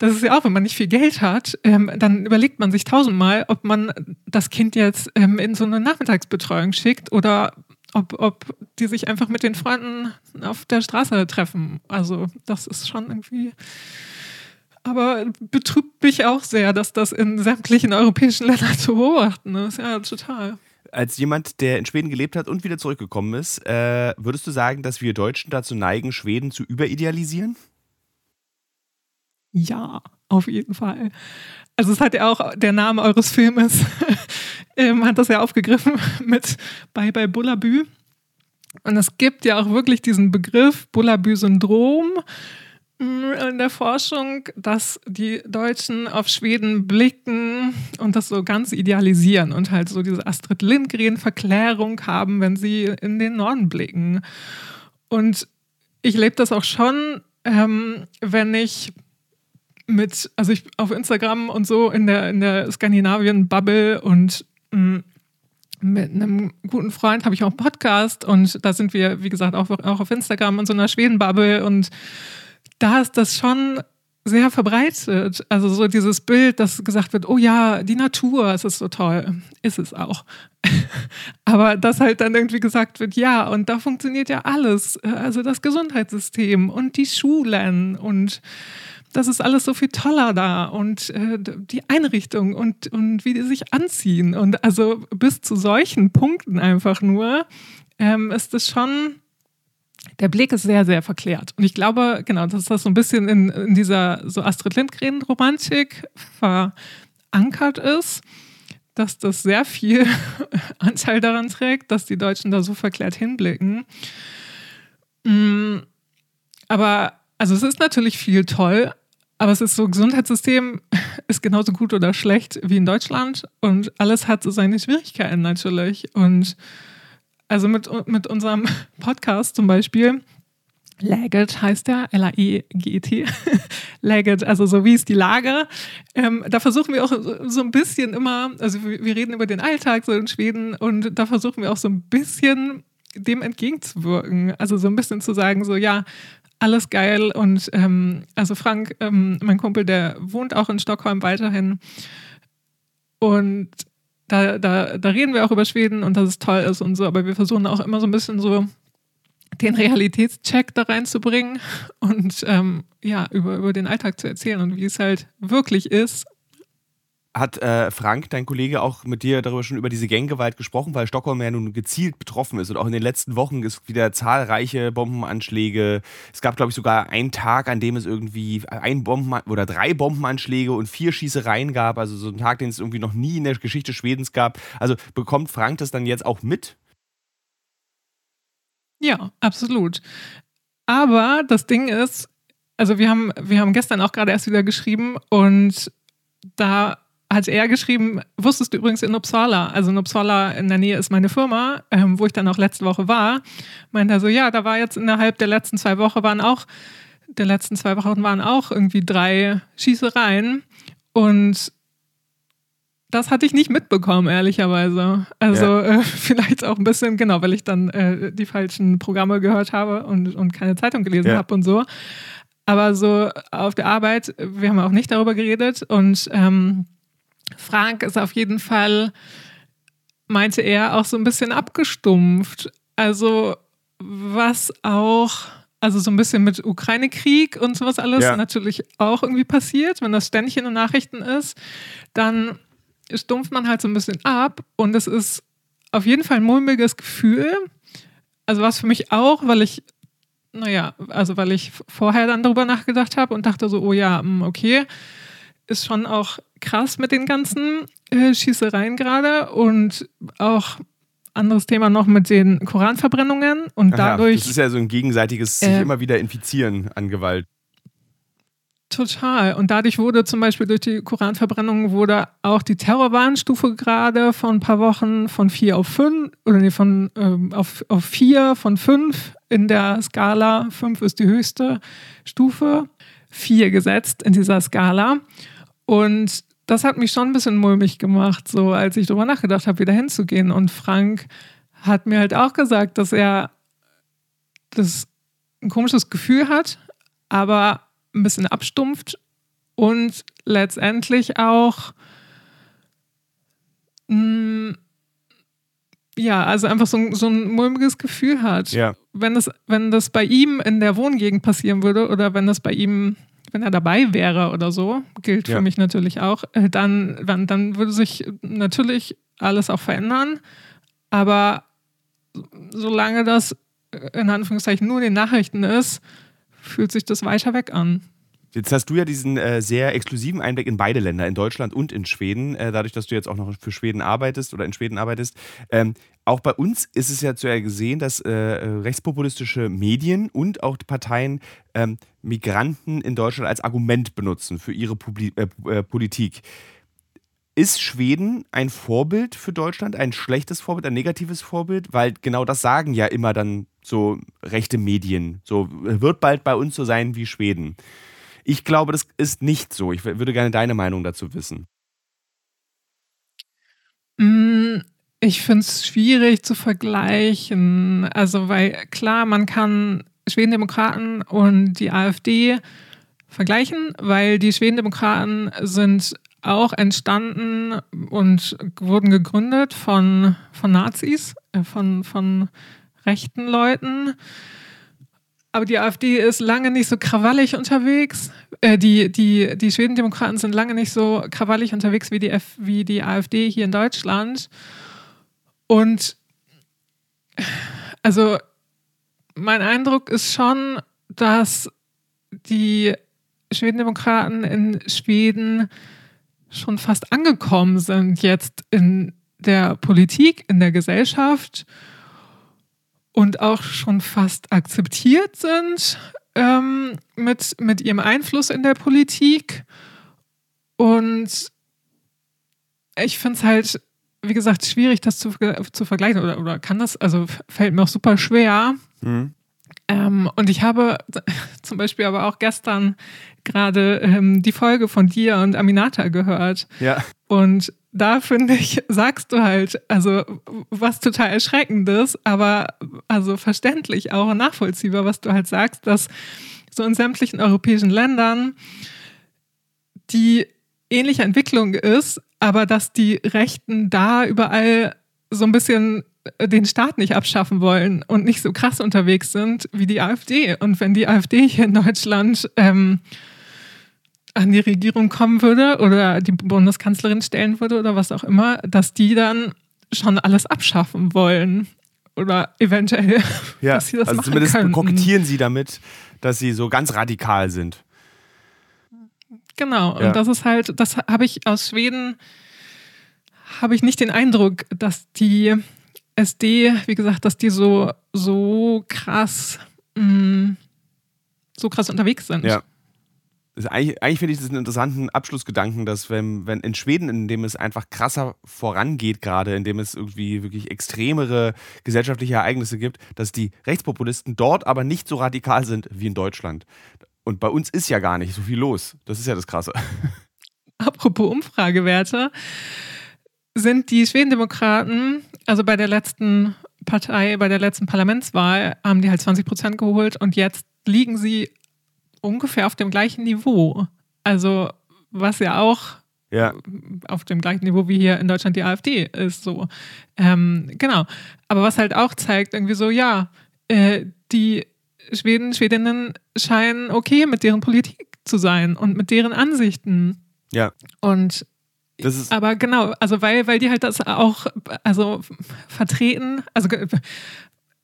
das ist ja auch, wenn man nicht viel Geld hat, ähm, dann überlegt man sich tausendmal, ob man das Kind jetzt ähm, in so eine Nachmittagsbetreuung schickt oder ob, ob die sich einfach mit den Freunden auf der Straße treffen. Also das ist schon irgendwie. Aber betrübt mich auch sehr, dass das in sämtlichen europäischen Ländern zu beobachten ist. Ja, total. Als jemand, der in Schweden gelebt hat und wieder zurückgekommen ist, äh, würdest du sagen, dass wir Deutschen dazu neigen, Schweden zu überidealisieren? Ja, auf jeden Fall. Also es hat ja auch der Name eures Filmes, ähm, hat das ja aufgegriffen mit Bye Bye Bullabü. Und es gibt ja auch wirklich diesen Begriff Bullabü-Syndrom mm, in der Forschung, dass die Deutschen auf Schweden blicken und das so ganz idealisieren und halt so diese Astrid Lindgren-Verklärung haben, wenn sie in den Norden blicken. Und ich lebe das auch schon, ähm, wenn ich mit, also ich auf Instagram und so in der, in der Skandinavien-Bubble und mh, mm, mit einem guten Freund habe ich auch einen Podcast und da sind wir, wie gesagt, auch, auch auf Instagram in so einer Schweden-Bubble und da ist das schon sehr verbreitet. Also so dieses Bild, dass gesagt wird, oh ja, die Natur, es ist so toll. Ist es auch. Aber dass halt dann irgendwie gesagt wird, ja, und da funktioniert ja alles. Also das Gesundheitssystem und die Schulen und das ist alles so viel toller da und äh, die Einrichtung und, und wie die sich anziehen. Und also bis zu solchen Punkten einfach nur ähm, ist es schon, der Blick ist sehr, sehr verklärt. Und ich glaube, genau, dass das so ein bisschen in, in dieser so Astrid Lindgren-Romantik verankert ist, dass das sehr viel Anteil daran trägt, dass die Deutschen da so verklärt hinblicken. Mm, aber also es ist natürlich viel toll, aber es ist so, Gesundheitssystem ist genauso gut oder schlecht wie in Deutschland und alles hat so seine Schwierigkeiten natürlich. Und also mit, mit unserem Podcast zum Beispiel Laget heißt der, L-A-E-G-E-T. Laget, also so wie ist die Lage. Ähm, da versuchen wir auch so ein bisschen immer, also wir reden über den Alltag so in Schweden und da versuchen wir auch so ein bisschen dem entgegenzuwirken. Also so ein bisschen zu sagen, so ja, alles geil. Und ähm, also Frank, ähm, mein Kumpel, der wohnt auch in Stockholm weiterhin. Und da, da, da reden wir auch über Schweden und dass es toll ist und so, aber wir versuchen auch immer so ein bisschen so den Realitätscheck da reinzubringen und ähm, ja, über, über den Alltag zu erzählen und wie es halt wirklich ist hat äh, Frank, dein Kollege, auch mit dir darüber schon über diese Ganggewalt gesprochen, weil Stockholm ja nun gezielt betroffen ist und auch in den letzten Wochen ist wieder zahlreiche Bombenanschläge. Es gab, glaube ich, sogar einen Tag, an dem es irgendwie ein Bomben oder drei Bombenanschläge und vier Schießereien gab. Also so einen Tag, den es irgendwie noch nie in der Geschichte Schwedens gab. Also bekommt Frank das dann jetzt auch mit? Ja, absolut. Aber das Ding ist, also wir haben, wir haben gestern auch gerade erst wieder geschrieben und da hat er geschrieben, wusstest du übrigens in Uppsala, also in Uppsala in der Nähe ist meine Firma, ähm, wo ich dann auch letzte Woche war, meinte er so, ja, da war jetzt innerhalb der letzten zwei Wochen waren auch, der letzten zwei Wochen waren auch irgendwie drei Schießereien und das hatte ich nicht mitbekommen, ehrlicherweise. Also ja. äh, vielleicht auch ein bisschen, genau, weil ich dann äh, die falschen Programme gehört habe und, und keine Zeitung gelesen ja. habe und so. Aber so auf der Arbeit, wir haben auch nicht darüber geredet und ähm, Frank ist auf jeden Fall, meinte er, auch so ein bisschen abgestumpft. Also was auch, also so ein bisschen mit Ukraine-Krieg und sowas alles ja. natürlich auch irgendwie passiert, wenn das ständig in den Nachrichten ist, dann stumpft man halt so ein bisschen ab und es ist auf jeden Fall ein mulmiges Gefühl. Also was für mich auch, weil ich, naja, also weil ich vorher dann darüber nachgedacht habe und dachte so, oh ja, hm, okay, ist schon auch krass mit den ganzen äh, Schießereien gerade und auch anderes Thema noch mit den Koranverbrennungen und Aha, dadurch. Das ist ja so ein gegenseitiges äh, sich immer wieder infizieren an Gewalt. Total. Und dadurch wurde zum Beispiel durch die Koranverbrennung wurde auch die Terrorwarnstufe gerade vor ein paar Wochen von vier auf fünf oder nee, von ähm, auf, auf vier von fünf in der Skala. Fünf ist die höchste Stufe. Vier gesetzt in dieser Skala. Und das hat mich schon ein bisschen mulmig gemacht, so als ich darüber nachgedacht habe, wieder hinzugehen. Und Frank hat mir halt auch gesagt, dass er das ein komisches Gefühl hat, aber ein bisschen abstumpft und letztendlich auch mh, mm, ja, also einfach so ein, so ein mulmiges Gefühl hat. Ja. Wenn, das, wenn das bei ihm in der Wohngegend passieren würde oder wenn das bei ihm wenn er dabei wäre oder so, gilt ja. für mich natürlich auch, äh, dann, dann, dann würde sich natürlich alles auch verändern. Aber solange das äh, in Anführungszeichen nur in den Nachrichten ist, fühlt sich das weiter weg an. Jetzt hast du ja diesen äh, sehr exklusiven Einblick in beide Länder, in Deutschland und in Schweden, äh, dadurch, dass du jetzt auch noch für Schweden arbeitest oder in Schweden arbeitest. Ähm, auch bei uns ist es ja zu gesehen, dass äh, rechtspopulistische Medien und auch Parteien ähm, Migranten in Deutschland als Argument benutzen für ihre Publi äh, äh, Politik. Ist Schweden ein Vorbild für Deutschland, ein schlechtes Vorbild, ein negatives Vorbild? Weil genau das sagen ja immer dann so rechte Medien. So wird bald bei uns so sein wie Schweden. Ich glaube, das ist nicht so. Ich würde gerne deine Meinung dazu wissen. Mm, ich finde es schwierig zu vergleichen. Also, weil klar, man kann Schwedendemokraten und die AfD vergleichen, weil die Schwedendemokraten sind auch entstanden und wurden gegründet von, von Nazis, äh, von, von rechten Leuten. Aber die AfD ist lange nicht so krawallig unterwegs. Äh, die, die, die Schwedendemokraten sind lange nicht so krawallig unterwegs wie die, F wie die AfD hier in Deutschland. Und also mein Eindruck ist schon, dass die Schwedendemokraten in Schweden schon fast angekommen sind jetzt in der Politik, in der Gesellschaft und auch schon fast akzeptiert sind ähm, mit, mit ihrem Einfluss in der Politik. Und ich finde es halt, wie gesagt, schwierig, das zu, zu vergleichen oder, oder kann das, also fällt mir auch super schwer. Mhm. Ähm, und ich habe zum Beispiel aber auch gestern gerade ähm, die Folge von dir und Aminata gehört. Ja. Und da finde ich, sagst du halt, also was total erschreckendes, aber also verständlich auch und nachvollziehbar, was du halt sagst, dass so in sämtlichen europäischen Ländern die ähnliche Entwicklung ist, aber dass die Rechten da überall so ein bisschen den Staat nicht abschaffen wollen und nicht so krass unterwegs sind wie die AfD. Und wenn die AfD hier in Deutschland ähm, an die Regierung kommen würde oder die Bundeskanzlerin stellen würde oder was auch immer, dass die dann schon alles abschaffen wollen. Oder eventuell, ja, dass sie das also machen zumindest könnten. kokettieren sie damit, dass sie so ganz radikal sind. Genau, Ja. und das ist halt, das habe ich aus Schweden, habe ich nicht den Eindruck, dass die SD, wie gesagt, dass die so, so krass, mh, so krass unterwegs sind. Ja. Eigentlich eigentlich finde ich das einen interessanten Abschlussgedanken, dass wenn, wenn in Schweden, in dem es einfach krasser vorangeht gerade, in dem es irgendwie wirklich extremere gesellschaftliche Ereignisse gibt, dass die Rechtspopulisten dort aber nicht so radikal sind wie in Deutschland. Und bei uns ist ja gar nicht so viel los. Das ist ja das Krasse. Apropos Umfragewerte, sind die Schwedendemokraten, also bei der letzten Partei, bei der letzten Parlamentswahl, haben die halt 20 Prozent geholt und jetzt liegen sie ungefähr auf dem gleichen Niveau. Also, was ja auch Ja, auf dem gleichen Niveau wie hier in Deutschland die AfD ist so. Ähm, genau. Aber was halt auch zeigt, irgendwie so, ja, äh, die Schweden, Schwedinnen scheinen okay mit deren Politik zu sein und mit deren Ansichten. ja. Und Das ist, aber genau, also weil, weil die halt das auch also vertreten, also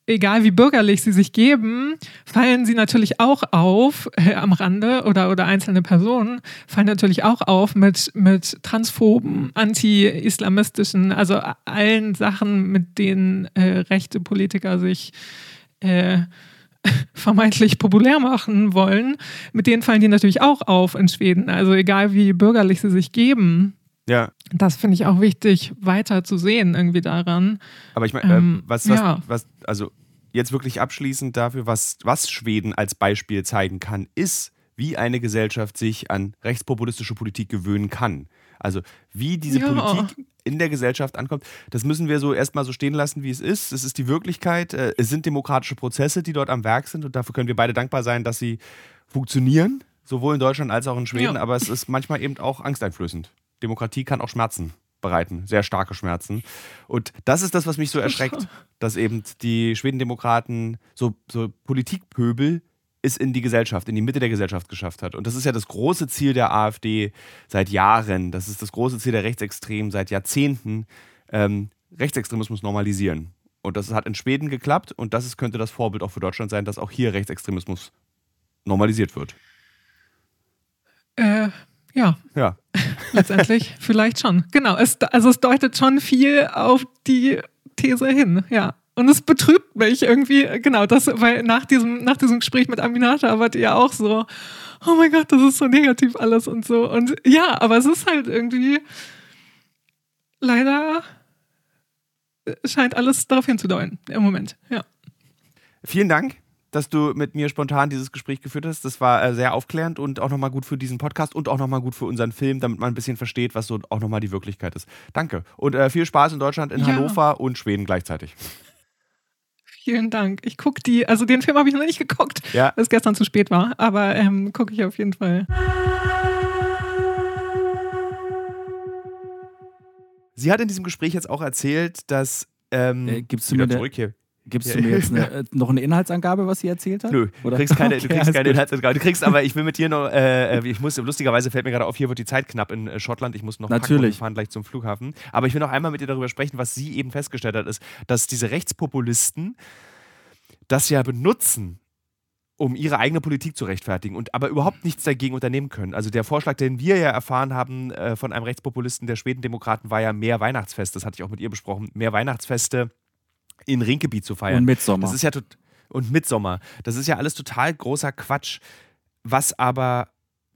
egal wie bürgerlich sie sich geben, fallen sie natürlich auch auf äh, am Rande oder, oder einzelne Personen fallen natürlich auch auf mit, mit transphoben, anti-islamistischen, also allen Sachen, mit denen äh, rechte Politiker sich äh, vermeintlich populär machen wollen, mit denen fallen die natürlich auch auf in Schweden. Also egal wie bürgerlich sie sich geben, ja. das finde ich auch wichtig, weiter zu sehen irgendwie daran. Aber ich meine, Ähm, äh, was, was, ja. was, also jetzt wirklich abschließend dafür, was, was Schweden als Beispiel zeigen kann, ist, wie eine Gesellschaft sich an rechtspopulistische Politik gewöhnen kann. Also wie diese Ja. Politik in der Gesellschaft ankommt, das müssen wir so erstmal so stehen lassen, wie es ist. Es ist die Wirklichkeit. äh, Es sind demokratische Prozesse, die dort am Werk sind und dafür können wir beide dankbar sein, dass sie funktionieren, sowohl in Deutschland als auch in Schweden. Ja. Aber es ist manchmal eben auch angsteinflößend. Demokratie kann auch Schmerzen bereiten, sehr starke Schmerzen. Und das ist das, was mich so erschreckt, dass eben die Schwedendemokraten so, so Politikpöbel es in die Gesellschaft, in die Mitte der Gesellschaft geschafft hat. Und das ist ja das große Ziel der AfD seit Jahren. Das ist das große Ziel der Rechtsextremen seit Jahrzehnten. Ähm, Rechtsextremismus normalisieren. Und das hat in Schweden geklappt und das ist, könnte das Vorbild auch für Deutschland sein, dass auch hier Rechtsextremismus normalisiert wird. Äh, ja, Ja, letztendlich vielleicht schon. Genau, es, also es deutet schon viel auf die These hin, ja. Und es betrübt mich irgendwie, genau, das, weil nach diesem, nach diesem Gespräch mit Aminata wart ihr ja auch so, oh mein Gott, das ist so negativ alles und so. Und ja, aber es ist halt irgendwie leider äh, scheint alles darauf hinzudeuten im Moment, ja. Vielen Dank, dass du mit mir spontan dieses Gespräch geführt hast. Das war äh, sehr aufklärend und auch nochmal gut für diesen Podcast und auch nochmal gut für unseren Film, damit man ein bisschen versteht, was so auch nochmal die Wirklichkeit ist. Danke und äh, viel Spaß in Deutschland, in Ja. Hannover und Schweden gleichzeitig. Vielen Dank. Ich gucke die, also den Film habe ich noch nicht geguckt, Ja. weil es gestern zu spät war, aber ähm, gucke ich auf jeden Fall. Sie hat in diesem Gespräch jetzt auch erzählt, dass. Ähm, Äh, gibst du mir zurück hier. Gibst du mir jetzt eine, äh, noch eine Inhaltsangabe, was sie erzählt hat? Nö, du Oder? kriegst keine, du Okay, kriegst alles keine. Inhaltsangabe. Du kriegst aber, ich will mit dir noch, äh, äh, ich muss, lustigerweise fällt mir gerade auf, hier wird die Zeit knapp in äh, Schottland. Ich muss noch packen Natürlich. und fahren gleich zum Flughafen. Aber ich will noch einmal mit dir darüber sprechen, was sie eben festgestellt hat, ist, dass diese Rechtspopulisten das ja benutzen, um ihre eigene Politik zu rechtfertigen und aber überhaupt nichts dagegen unternehmen können. Also der Vorschlag, den wir ja erfahren haben äh, von einem Rechtspopulisten der Schwedendemokraten, war ja mehr Weihnachtsfeste, das hatte ich auch mit ihr besprochen, mehr Weihnachtsfeste in Rinkeby zu feiern. Und Midsommar. Das ist ja tot und Midsommer. Das ist ja alles total großer Quatsch. Was aber,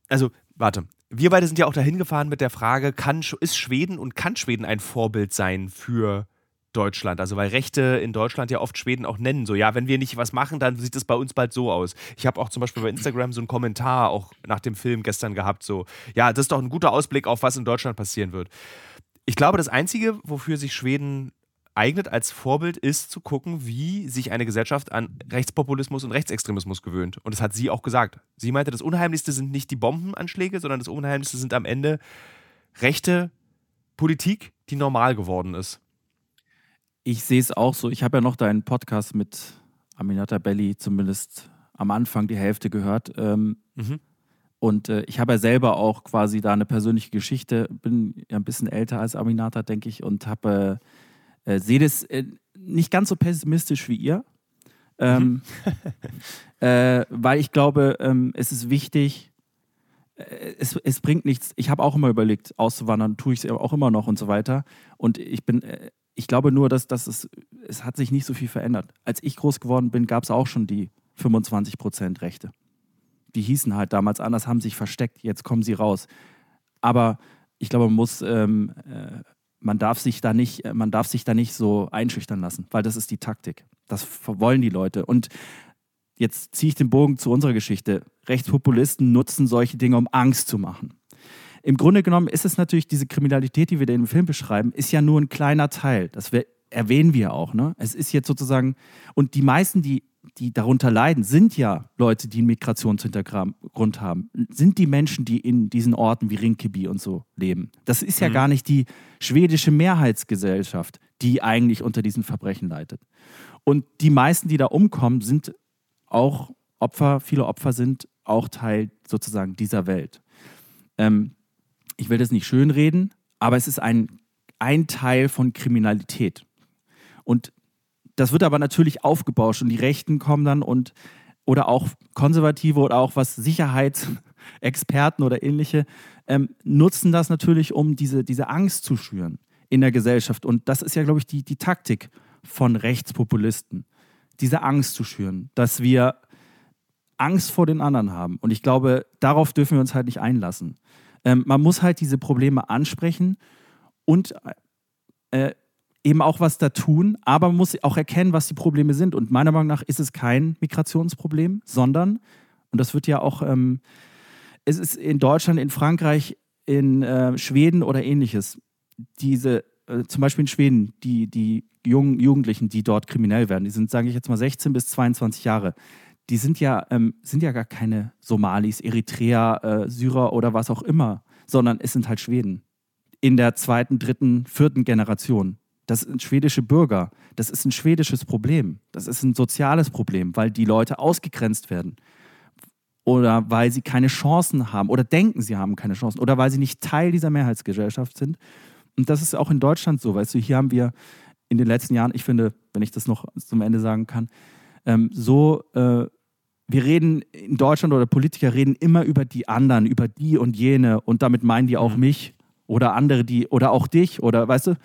also, warte. Wir beide sind ja auch dahin gefahren mit der Frage, kann, ist Schweden und kann Schweden ein Vorbild sein für Deutschland. Also weil Rechte in Deutschland ja oft Schweden auch nennen. So, ja, wenn wir nicht was machen, dann sieht es bei uns bald so aus. Ich habe auch zum Beispiel bei Instagram so einen Kommentar auch nach dem Film gestern gehabt, so, ja, das ist doch ein guter Ausblick auf was in Deutschland passieren wird. Ich glaube, das Einzige, wofür sich Schweden eignet als Vorbild, ist zu gucken, wie sich eine Gesellschaft an Rechtspopulismus und Rechtsextremismus gewöhnt. Und das hat sie auch gesagt. Sie meinte, das Unheimlichste sind nicht die Bombenanschläge, sondern das Unheimlichste sind am Ende rechte Politik, die normal geworden ist. Ich sehe es auch so. Ich habe ja noch deinen Podcast mit Aminata Belli zumindest am Anfang die Hälfte gehört. Ähm, mhm. Und äh, ich habe ja selber auch quasi da eine persönliche Geschichte, bin ja ein bisschen älter als Aminata, denke ich, und habe äh, äh, sehe das äh, nicht ganz so pessimistisch wie ihr. Ähm, mhm. Äh, weil ich glaube, ähm, es ist wichtig, äh, es, es bringt nichts. Ich habe auch immer überlegt, auszuwandern, tue ich es auch immer noch und so weiter. Und ich bin ich glaube nur, dass, dass es, es hat sich nicht so viel verändert. Als ich groß geworden bin, gab es auch schon die 25 Prozent Rechte. Die hießen halt damals anders, haben sich versteckt, jetzt kommen sie raus. Aber ich glaube, man muss, ähm, äh, man darf sich da nicht, man darf sich da nicht so einschüchtern lassen, weil das ist die Taktik. Das wollen die Leute. Und jetzt ziehe ich den Bogen zu unserer Geschichte. Rechtspopulisten nutzen solche Dinge, um Angst zu machen im Grunde genommen ist es natürlich, diese Kriminalität, die wir da im Film beschreiben, ist ja nur ein kleiner Teil. Das erwähnen wir auch. Ne? Es ist jetzt sozusagen, und die meisten, die, die darunter leiden, sind ja Leute, die einen Migrationshintergrund haben. Sind die Menschen, die in diesen Orten wie Rinkeby und so leben. Das ist ja mhm. gar nicht die schwedische Mehrheitsgesellschaft, die eigentlich unter diesen Verbrechen leidet. Und die meisten, die da umkommen, sind auch Opfer, viele Opfer sind auch Teil sozusagen dieser Welt. Ähm, ich will das nicht schönreden, aber es ist ein, ein Teil von Kriminalität. Und das wird aber natürlich aufgebauscht und die Rechten kommen dann und oder auch Konservative oder auch was Sicherheitsexperten oder ähnliche ähm, nutzen das natürlich, um diese, diese Angst zu schüren in der Gesellschaft. Und das ist ja, glaube ich, die, die Taktik von Rechtspopulisten, diese Angst zu schüren, dass wir Angst vor den anderen haben. Und ich glaube, darauf dürfen wir uns halt nicht einlassen. Ähm, man muss halt diese Probleme ansprechen und äh, eben auch was da tun, aber man muss auch erkennen, was die Probleme sind. Und meiner Meinung nach ist es kein Migrationsproblem, sondern, und das wird ja auch, ähm, es ist in Deutschland, in Frankreich, in äh, Schweden oder ähnliches, diese, äh, zum Beispiel in Schweden, die, die jungen Jugendlichen, die dort kriminell werden, die sind, sage ich jetzt mal, 16 bis 22 Jahre die sind ja, ähm, sind ja gar keine Somalis, Eritreer, äh, Syrer oder was auch immer, sondern es sind halt Schweden. In der zweiten, dritten, vierten Generation. Das sind schwedische Bürger. Das ist ein schwedisches Problem. Das ist ein soziales Problem, weil die Leute ausgegrenzt werden. Oder weil sie keine Chancen haben oder denken, sie haben keine Chancen. Oder weil sie nicht Teil dieser Mehrheitsgesellschaft sind. Und das ist auch in Deutschland so. Weißt du, hier haben wir in den letzten Jahren, ich finde, wenn ich das noch zum Ende sagen kann, ähm, so äh, wir reden in Deutschland oder Politiker reden immer über die anderen, über die und jene und damit meinen die auch mhm. mich oder andere, die oder auch dich oder weißt du.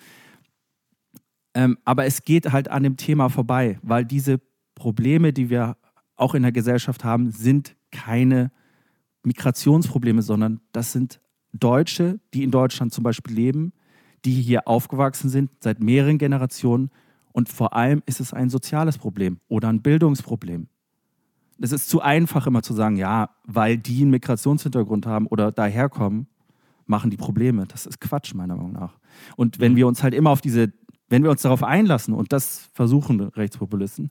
Ähm, aber es geht halt an dem Thema vorbei, weil diese Probleme, die wir auch in der Gesellschaft haben, sind keine Migrationsprobleme, sondern das sind Deutsche, die in Deutschland zum Beispiel leben, die hier aufgewachsen sind seit mehreren Generationen. Und vor allem ist es ein soziales Problem oder ein Bildungsproblem es ist zu einfach immer zu sagen, ja, weil die einen Migrationshintergrund haben oder daherkommen, machen die Probleme. Das ist Quatsch, meiner Meinung nach. Und wenn mhm. wir uns halt immer auf diese, wenn wir uns darauf einlassen und das versuchen, Rechtspopulisten,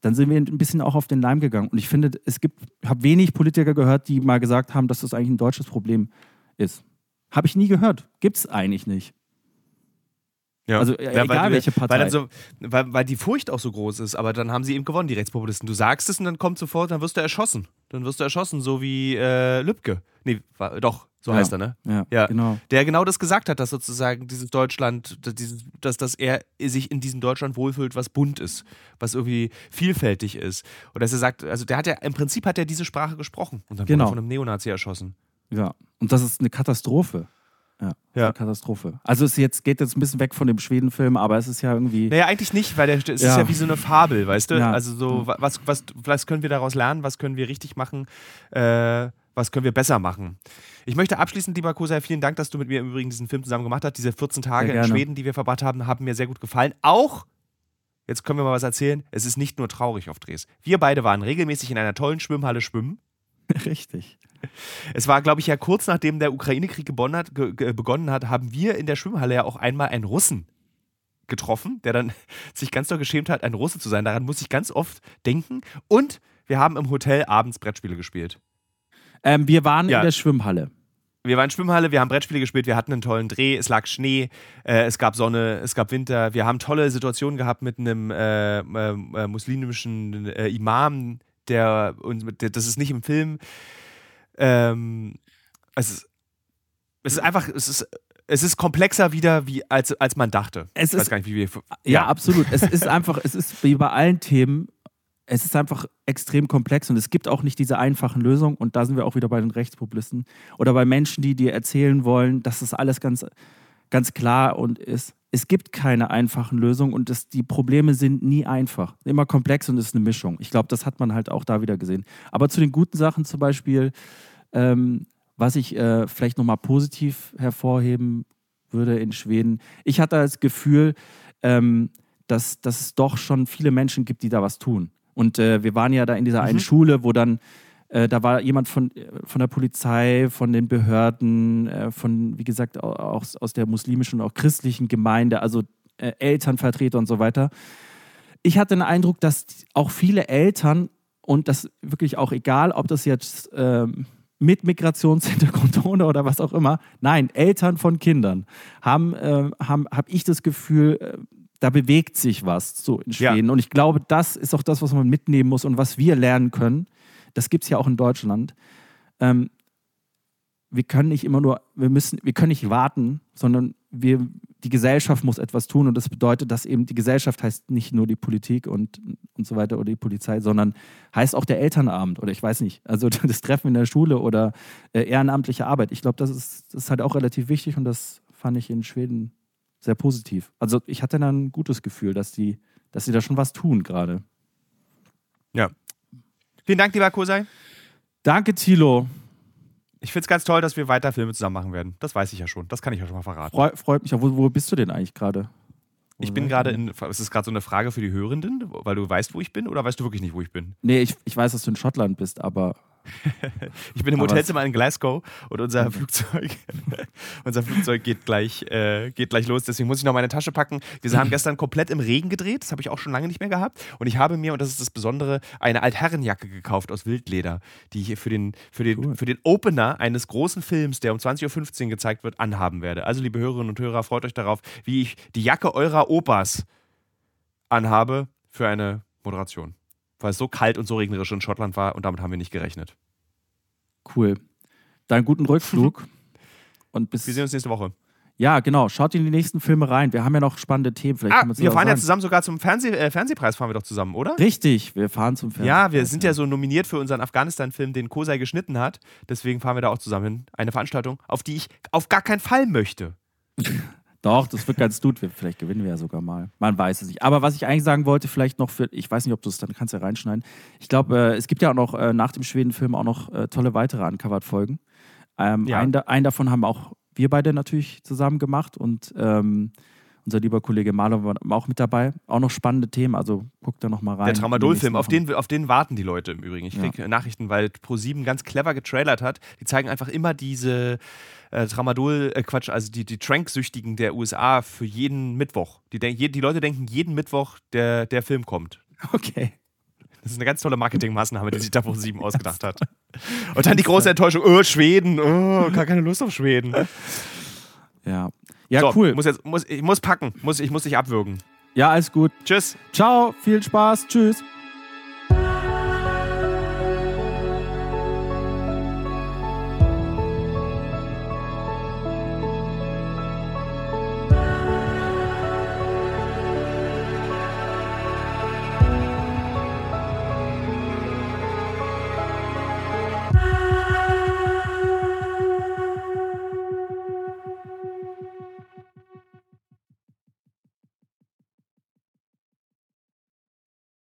dann sind wir ein bisschen auch auf den Leim gegangen. Und ich finde, es gibt, ich habe wenig Politiker gehört, die mal gesagt haben, dass das eigentlich ein deutsches Problem ist. Habe ich nie gehört. Gibt es eigentlich nicht. Ja. Also ja, egal welche Partei. Weil, so, weil, weil, die Furcht auch so groß ist, aber dann haben sie eben gewonnen, die Rechtspopulisten. Du sagst es und dann kommt sofort, dann wirst du erschossen. Dann wirst du erschossen, so wie äh, Lübcke. Nee, war, doch, so ja. heißt er, ne? Ja, ja, genau. Der genau das gesagt hat, dass sozusagen dieses Deutschland, dieses, dass, dass er sich in diesem Deutschland wohlfühlt, was bunt ist, was irgendwie vielfältig ist. Und dass er sagt, also der hat ja, im Prinzip hat er diese Sprache gesprochen und dann genau. wurde von einem Neonazi erschossen. Ja, und das ist eine Katastrophe. Ja, ja. Katastrophe. Also es jetzt, geht jetzt ein bisschen weg von dem Schweden-Film, aber es ist ja irgendwie. Naja, eigentlich nicht, weil der, es ja. ist ja wie so eine Fabel, weißt du? Ja. Also so, was, was, was können wir daraus lernen, was können wir richtig machen? Äh, was können wir besser machen. Ich möchte abschließend, lieber Kosei, vielen Dank, dass du mit mir im Übrigen diesen Film zusammen gemacht hast. Diese 14 Tage in Schweden, die wir verbracht haben, haben mir sehr gut gefallen. Auch, jetzt können wir mal was erzählen, es ist nicht nur traurig auf Drehs. Wir beide waren regelmäßig in einer tollen Schwimmhalle schwimmen. Richtig. Es war, glaube ich, ja kurz nachdem der Ukraine-Krieg begonnen hat, begonnen hat, haben wir in der Schwimmhalle ja auch einmal einen Russen getroffen, der dann sich ganz doll geschämt hat, ein Russe zu sein. Daran muss ich ganz oft denken. Und wir haben im Hotel abends Brettspiele gespielt. Ähm, wir waren ja. in der Schwimmhalle. Wir waren in der Schwimmhalle, wir haben Brettspiele gespielt, wir hatten einen tollen Dreh, es lag Schnee, äh, es gab Sonne, es gab Winter. Wir haben tolle Situationen gehabt mit einem äh, äh, muslimischen äh, Imam, der, der, das ist nicht im Film. Ähm, es, ist, es ist einfach, es ist es ist komplexer wieder, wie, als, als man dachte. Es ich weiß ist, gar nicht, wie wir. Ja, ja, absolut. es ist einfach, es ist wie bei allen Themen, es ist einfach extrem komplex und es gibt auch nicht diese einfachen Lösungen. Und da sind wir auch wieder bei den Rechtspopulisten oder bei Menschen, die dir erzählen wollen, dass das alles ganz, ganz klar und ist. Es gibt keine einfachen Lösungen und das, die Probleme sind nie einfach. Immer komplex und es ist eine Mischung. Ich glaube, das hat man halt auch da wieder gesehen. Aber zu den guten Sachen zum Beispiel, ähm, was ich äh, vielleicht nochmal positiv hervorheben würde in Schweden, ich hatte das Gefühl, ähm, dass, dass es doch schon viele Menschen gibt, die da was tun. Und äh, wir waren ja da in dieser mhm. einen Schule, wo dann, äh, da war jemand von, von der Polizei, von den Behörden, äh, von, wie gesagt, auch aus der muslimischen und auch christlichen Gemeinde, also äh, Elternvertreter und so weiter. Ich hatte den Eindruck, dass auch viele Eltern und das wirklich auch egal, ob das jetzt ähm, mit Migrationshintergrund ohne oder was auch immer. Nein, Eltern von Kindern haben, äh, haben habe ich das Gefühl, äh, da bewegt sich was so in Schweden. Ja. Und ich glaube, das ist auch das, was man mitnehmen muss und was wir lernen können. Das gibt es ja auch in Deutschland. Ähm, wir können nicht immer nur, wir müssen, wir können nicht warten, sondern wir, die Gesellschaft muss etwas tun und das bedeutet, dass eben die Gesellschaft heißt nicht nur die Politik und, und so weiter oder die Polizei, sondern heißt auch der Elternabend oder ich weiß nicht, also das Treffen in der Schule oder äh, ehrenamtliche Arbeit. Ich glaube, das ist, das ist halt auch relativ wichtig und das fand ich in Schweden sehr positiv. Also ich hatte dann ein gutes Gefühl, dass die, dass sie da schon was tun gerade. Ja. Vielen Dank, lieber Kosei. Danke, Thilo. Ich finde es ganz toll, dass wir weiter Filme zusammen machen werden. Das weiß ich ja schon. Das kann ich ja schon mal verraten. Freu, freut mich. Wo, wo bist du denn eigentlich gerade? Ich bin gerade in. Ist es gerade so eine Frage für die Hörenden, weil du weißt, wo ich bin, oder weißt du wirklich nicht, wo ich bin? Nee, ich, ich weiß, dass du in Schottland bist, aber ich bin im Hotelzimmer in Glasgow und unser Flugzeug, unser Flugzeug geht gleich, äh, geht gleich los. Deswegen muss ich noch meine Tasche packen. Wir haben gestern komplett im Regen gedreht. Das habe ich auch schon lange nicht mehr gehabt. Und ich habe mir, und das ist das Besondere, eine Altherrenjacke gekauft aus Wildleder, die ich für den, für den, cool. für den Opener eines großen Films, der um 20.15 Uhr gezeigt wird, anhaben werde. Also, liebe Hörerinnen und Hörer, freut euch darauf, wie ich die Jacke eurer Opas anhabe für eine Moderation weil es so kalt und so regnerisch in Schottland war und damit haben wir nicht gerechnet. Cool. Dann guten Rückflug. und bis wir sehen uns nächste Woche. Ja, genau. Schaut in die nächsten Filme rein. Wir haben ja noch spannende Themen. Vielleicht ah, wir fahren ja zusammen sogar zum Fernseh äh, Fernsehpreis, fahren wir doch zusammen, oder? Richtig, wir fahren zum Fernsehpreis. Ja, wir sind ja so nominiert für unseren Afghanistan-Film, den Kosei geschnitten hat. Deswegen fahren wir da auch zusammen hin. Eine Veranstaltung, auf die ich auf gar keinen Fall möchte. Doch, das wird ganz gut. Vielleicht gewinnen wir ja sogar mal. Man weiß es nicht. Aber was ich eigentlich sagen wollte, vielleicht noch für, ich weiß nicht, ob du es dann kannst ja reinschneiden. Ich glaube, äh, es gibt ja auch noch äh, nach dem Schweden-Film auch noch äh, tolle weitere Uncovered-Folgen. Ähm, ja. einen, einen, davon haben auch wir beide natürlich zusammen gemacht und ähm, unser lieber Kollege Marlon war auch mit dabei. Auch noch spannende Themen, also guck da noch mal rein. Der Tramadol-Film, auf den, auf den warten die Leute im Übrigen. Ich kriege ja. Nachrichten, weil Pro7 ganz clever getrailert hat. Die zeigen einfach immer diese äh, Tramadol, äh, Quatsch, also die, die Trank-Süchtigen der USA für jeden Mittwoch. Die, die Leute denken jeden Mittwoch, der, der Film kommt. Okay. Das ist eine ganz tolle Marketingmaßnahme, die sich da Pro7 ausgedacht hat. Und dann die große Enttäuschung, oh, Schweden, oh, gar keine Lust auf Schweden. Ja, ja, so, cool. Muss jetzt, muss, ich muss packen. Muss, ich muss dich abwürgen. Ja, alles gut. Tschüss. Ciao, viel Spaß. Tschüss.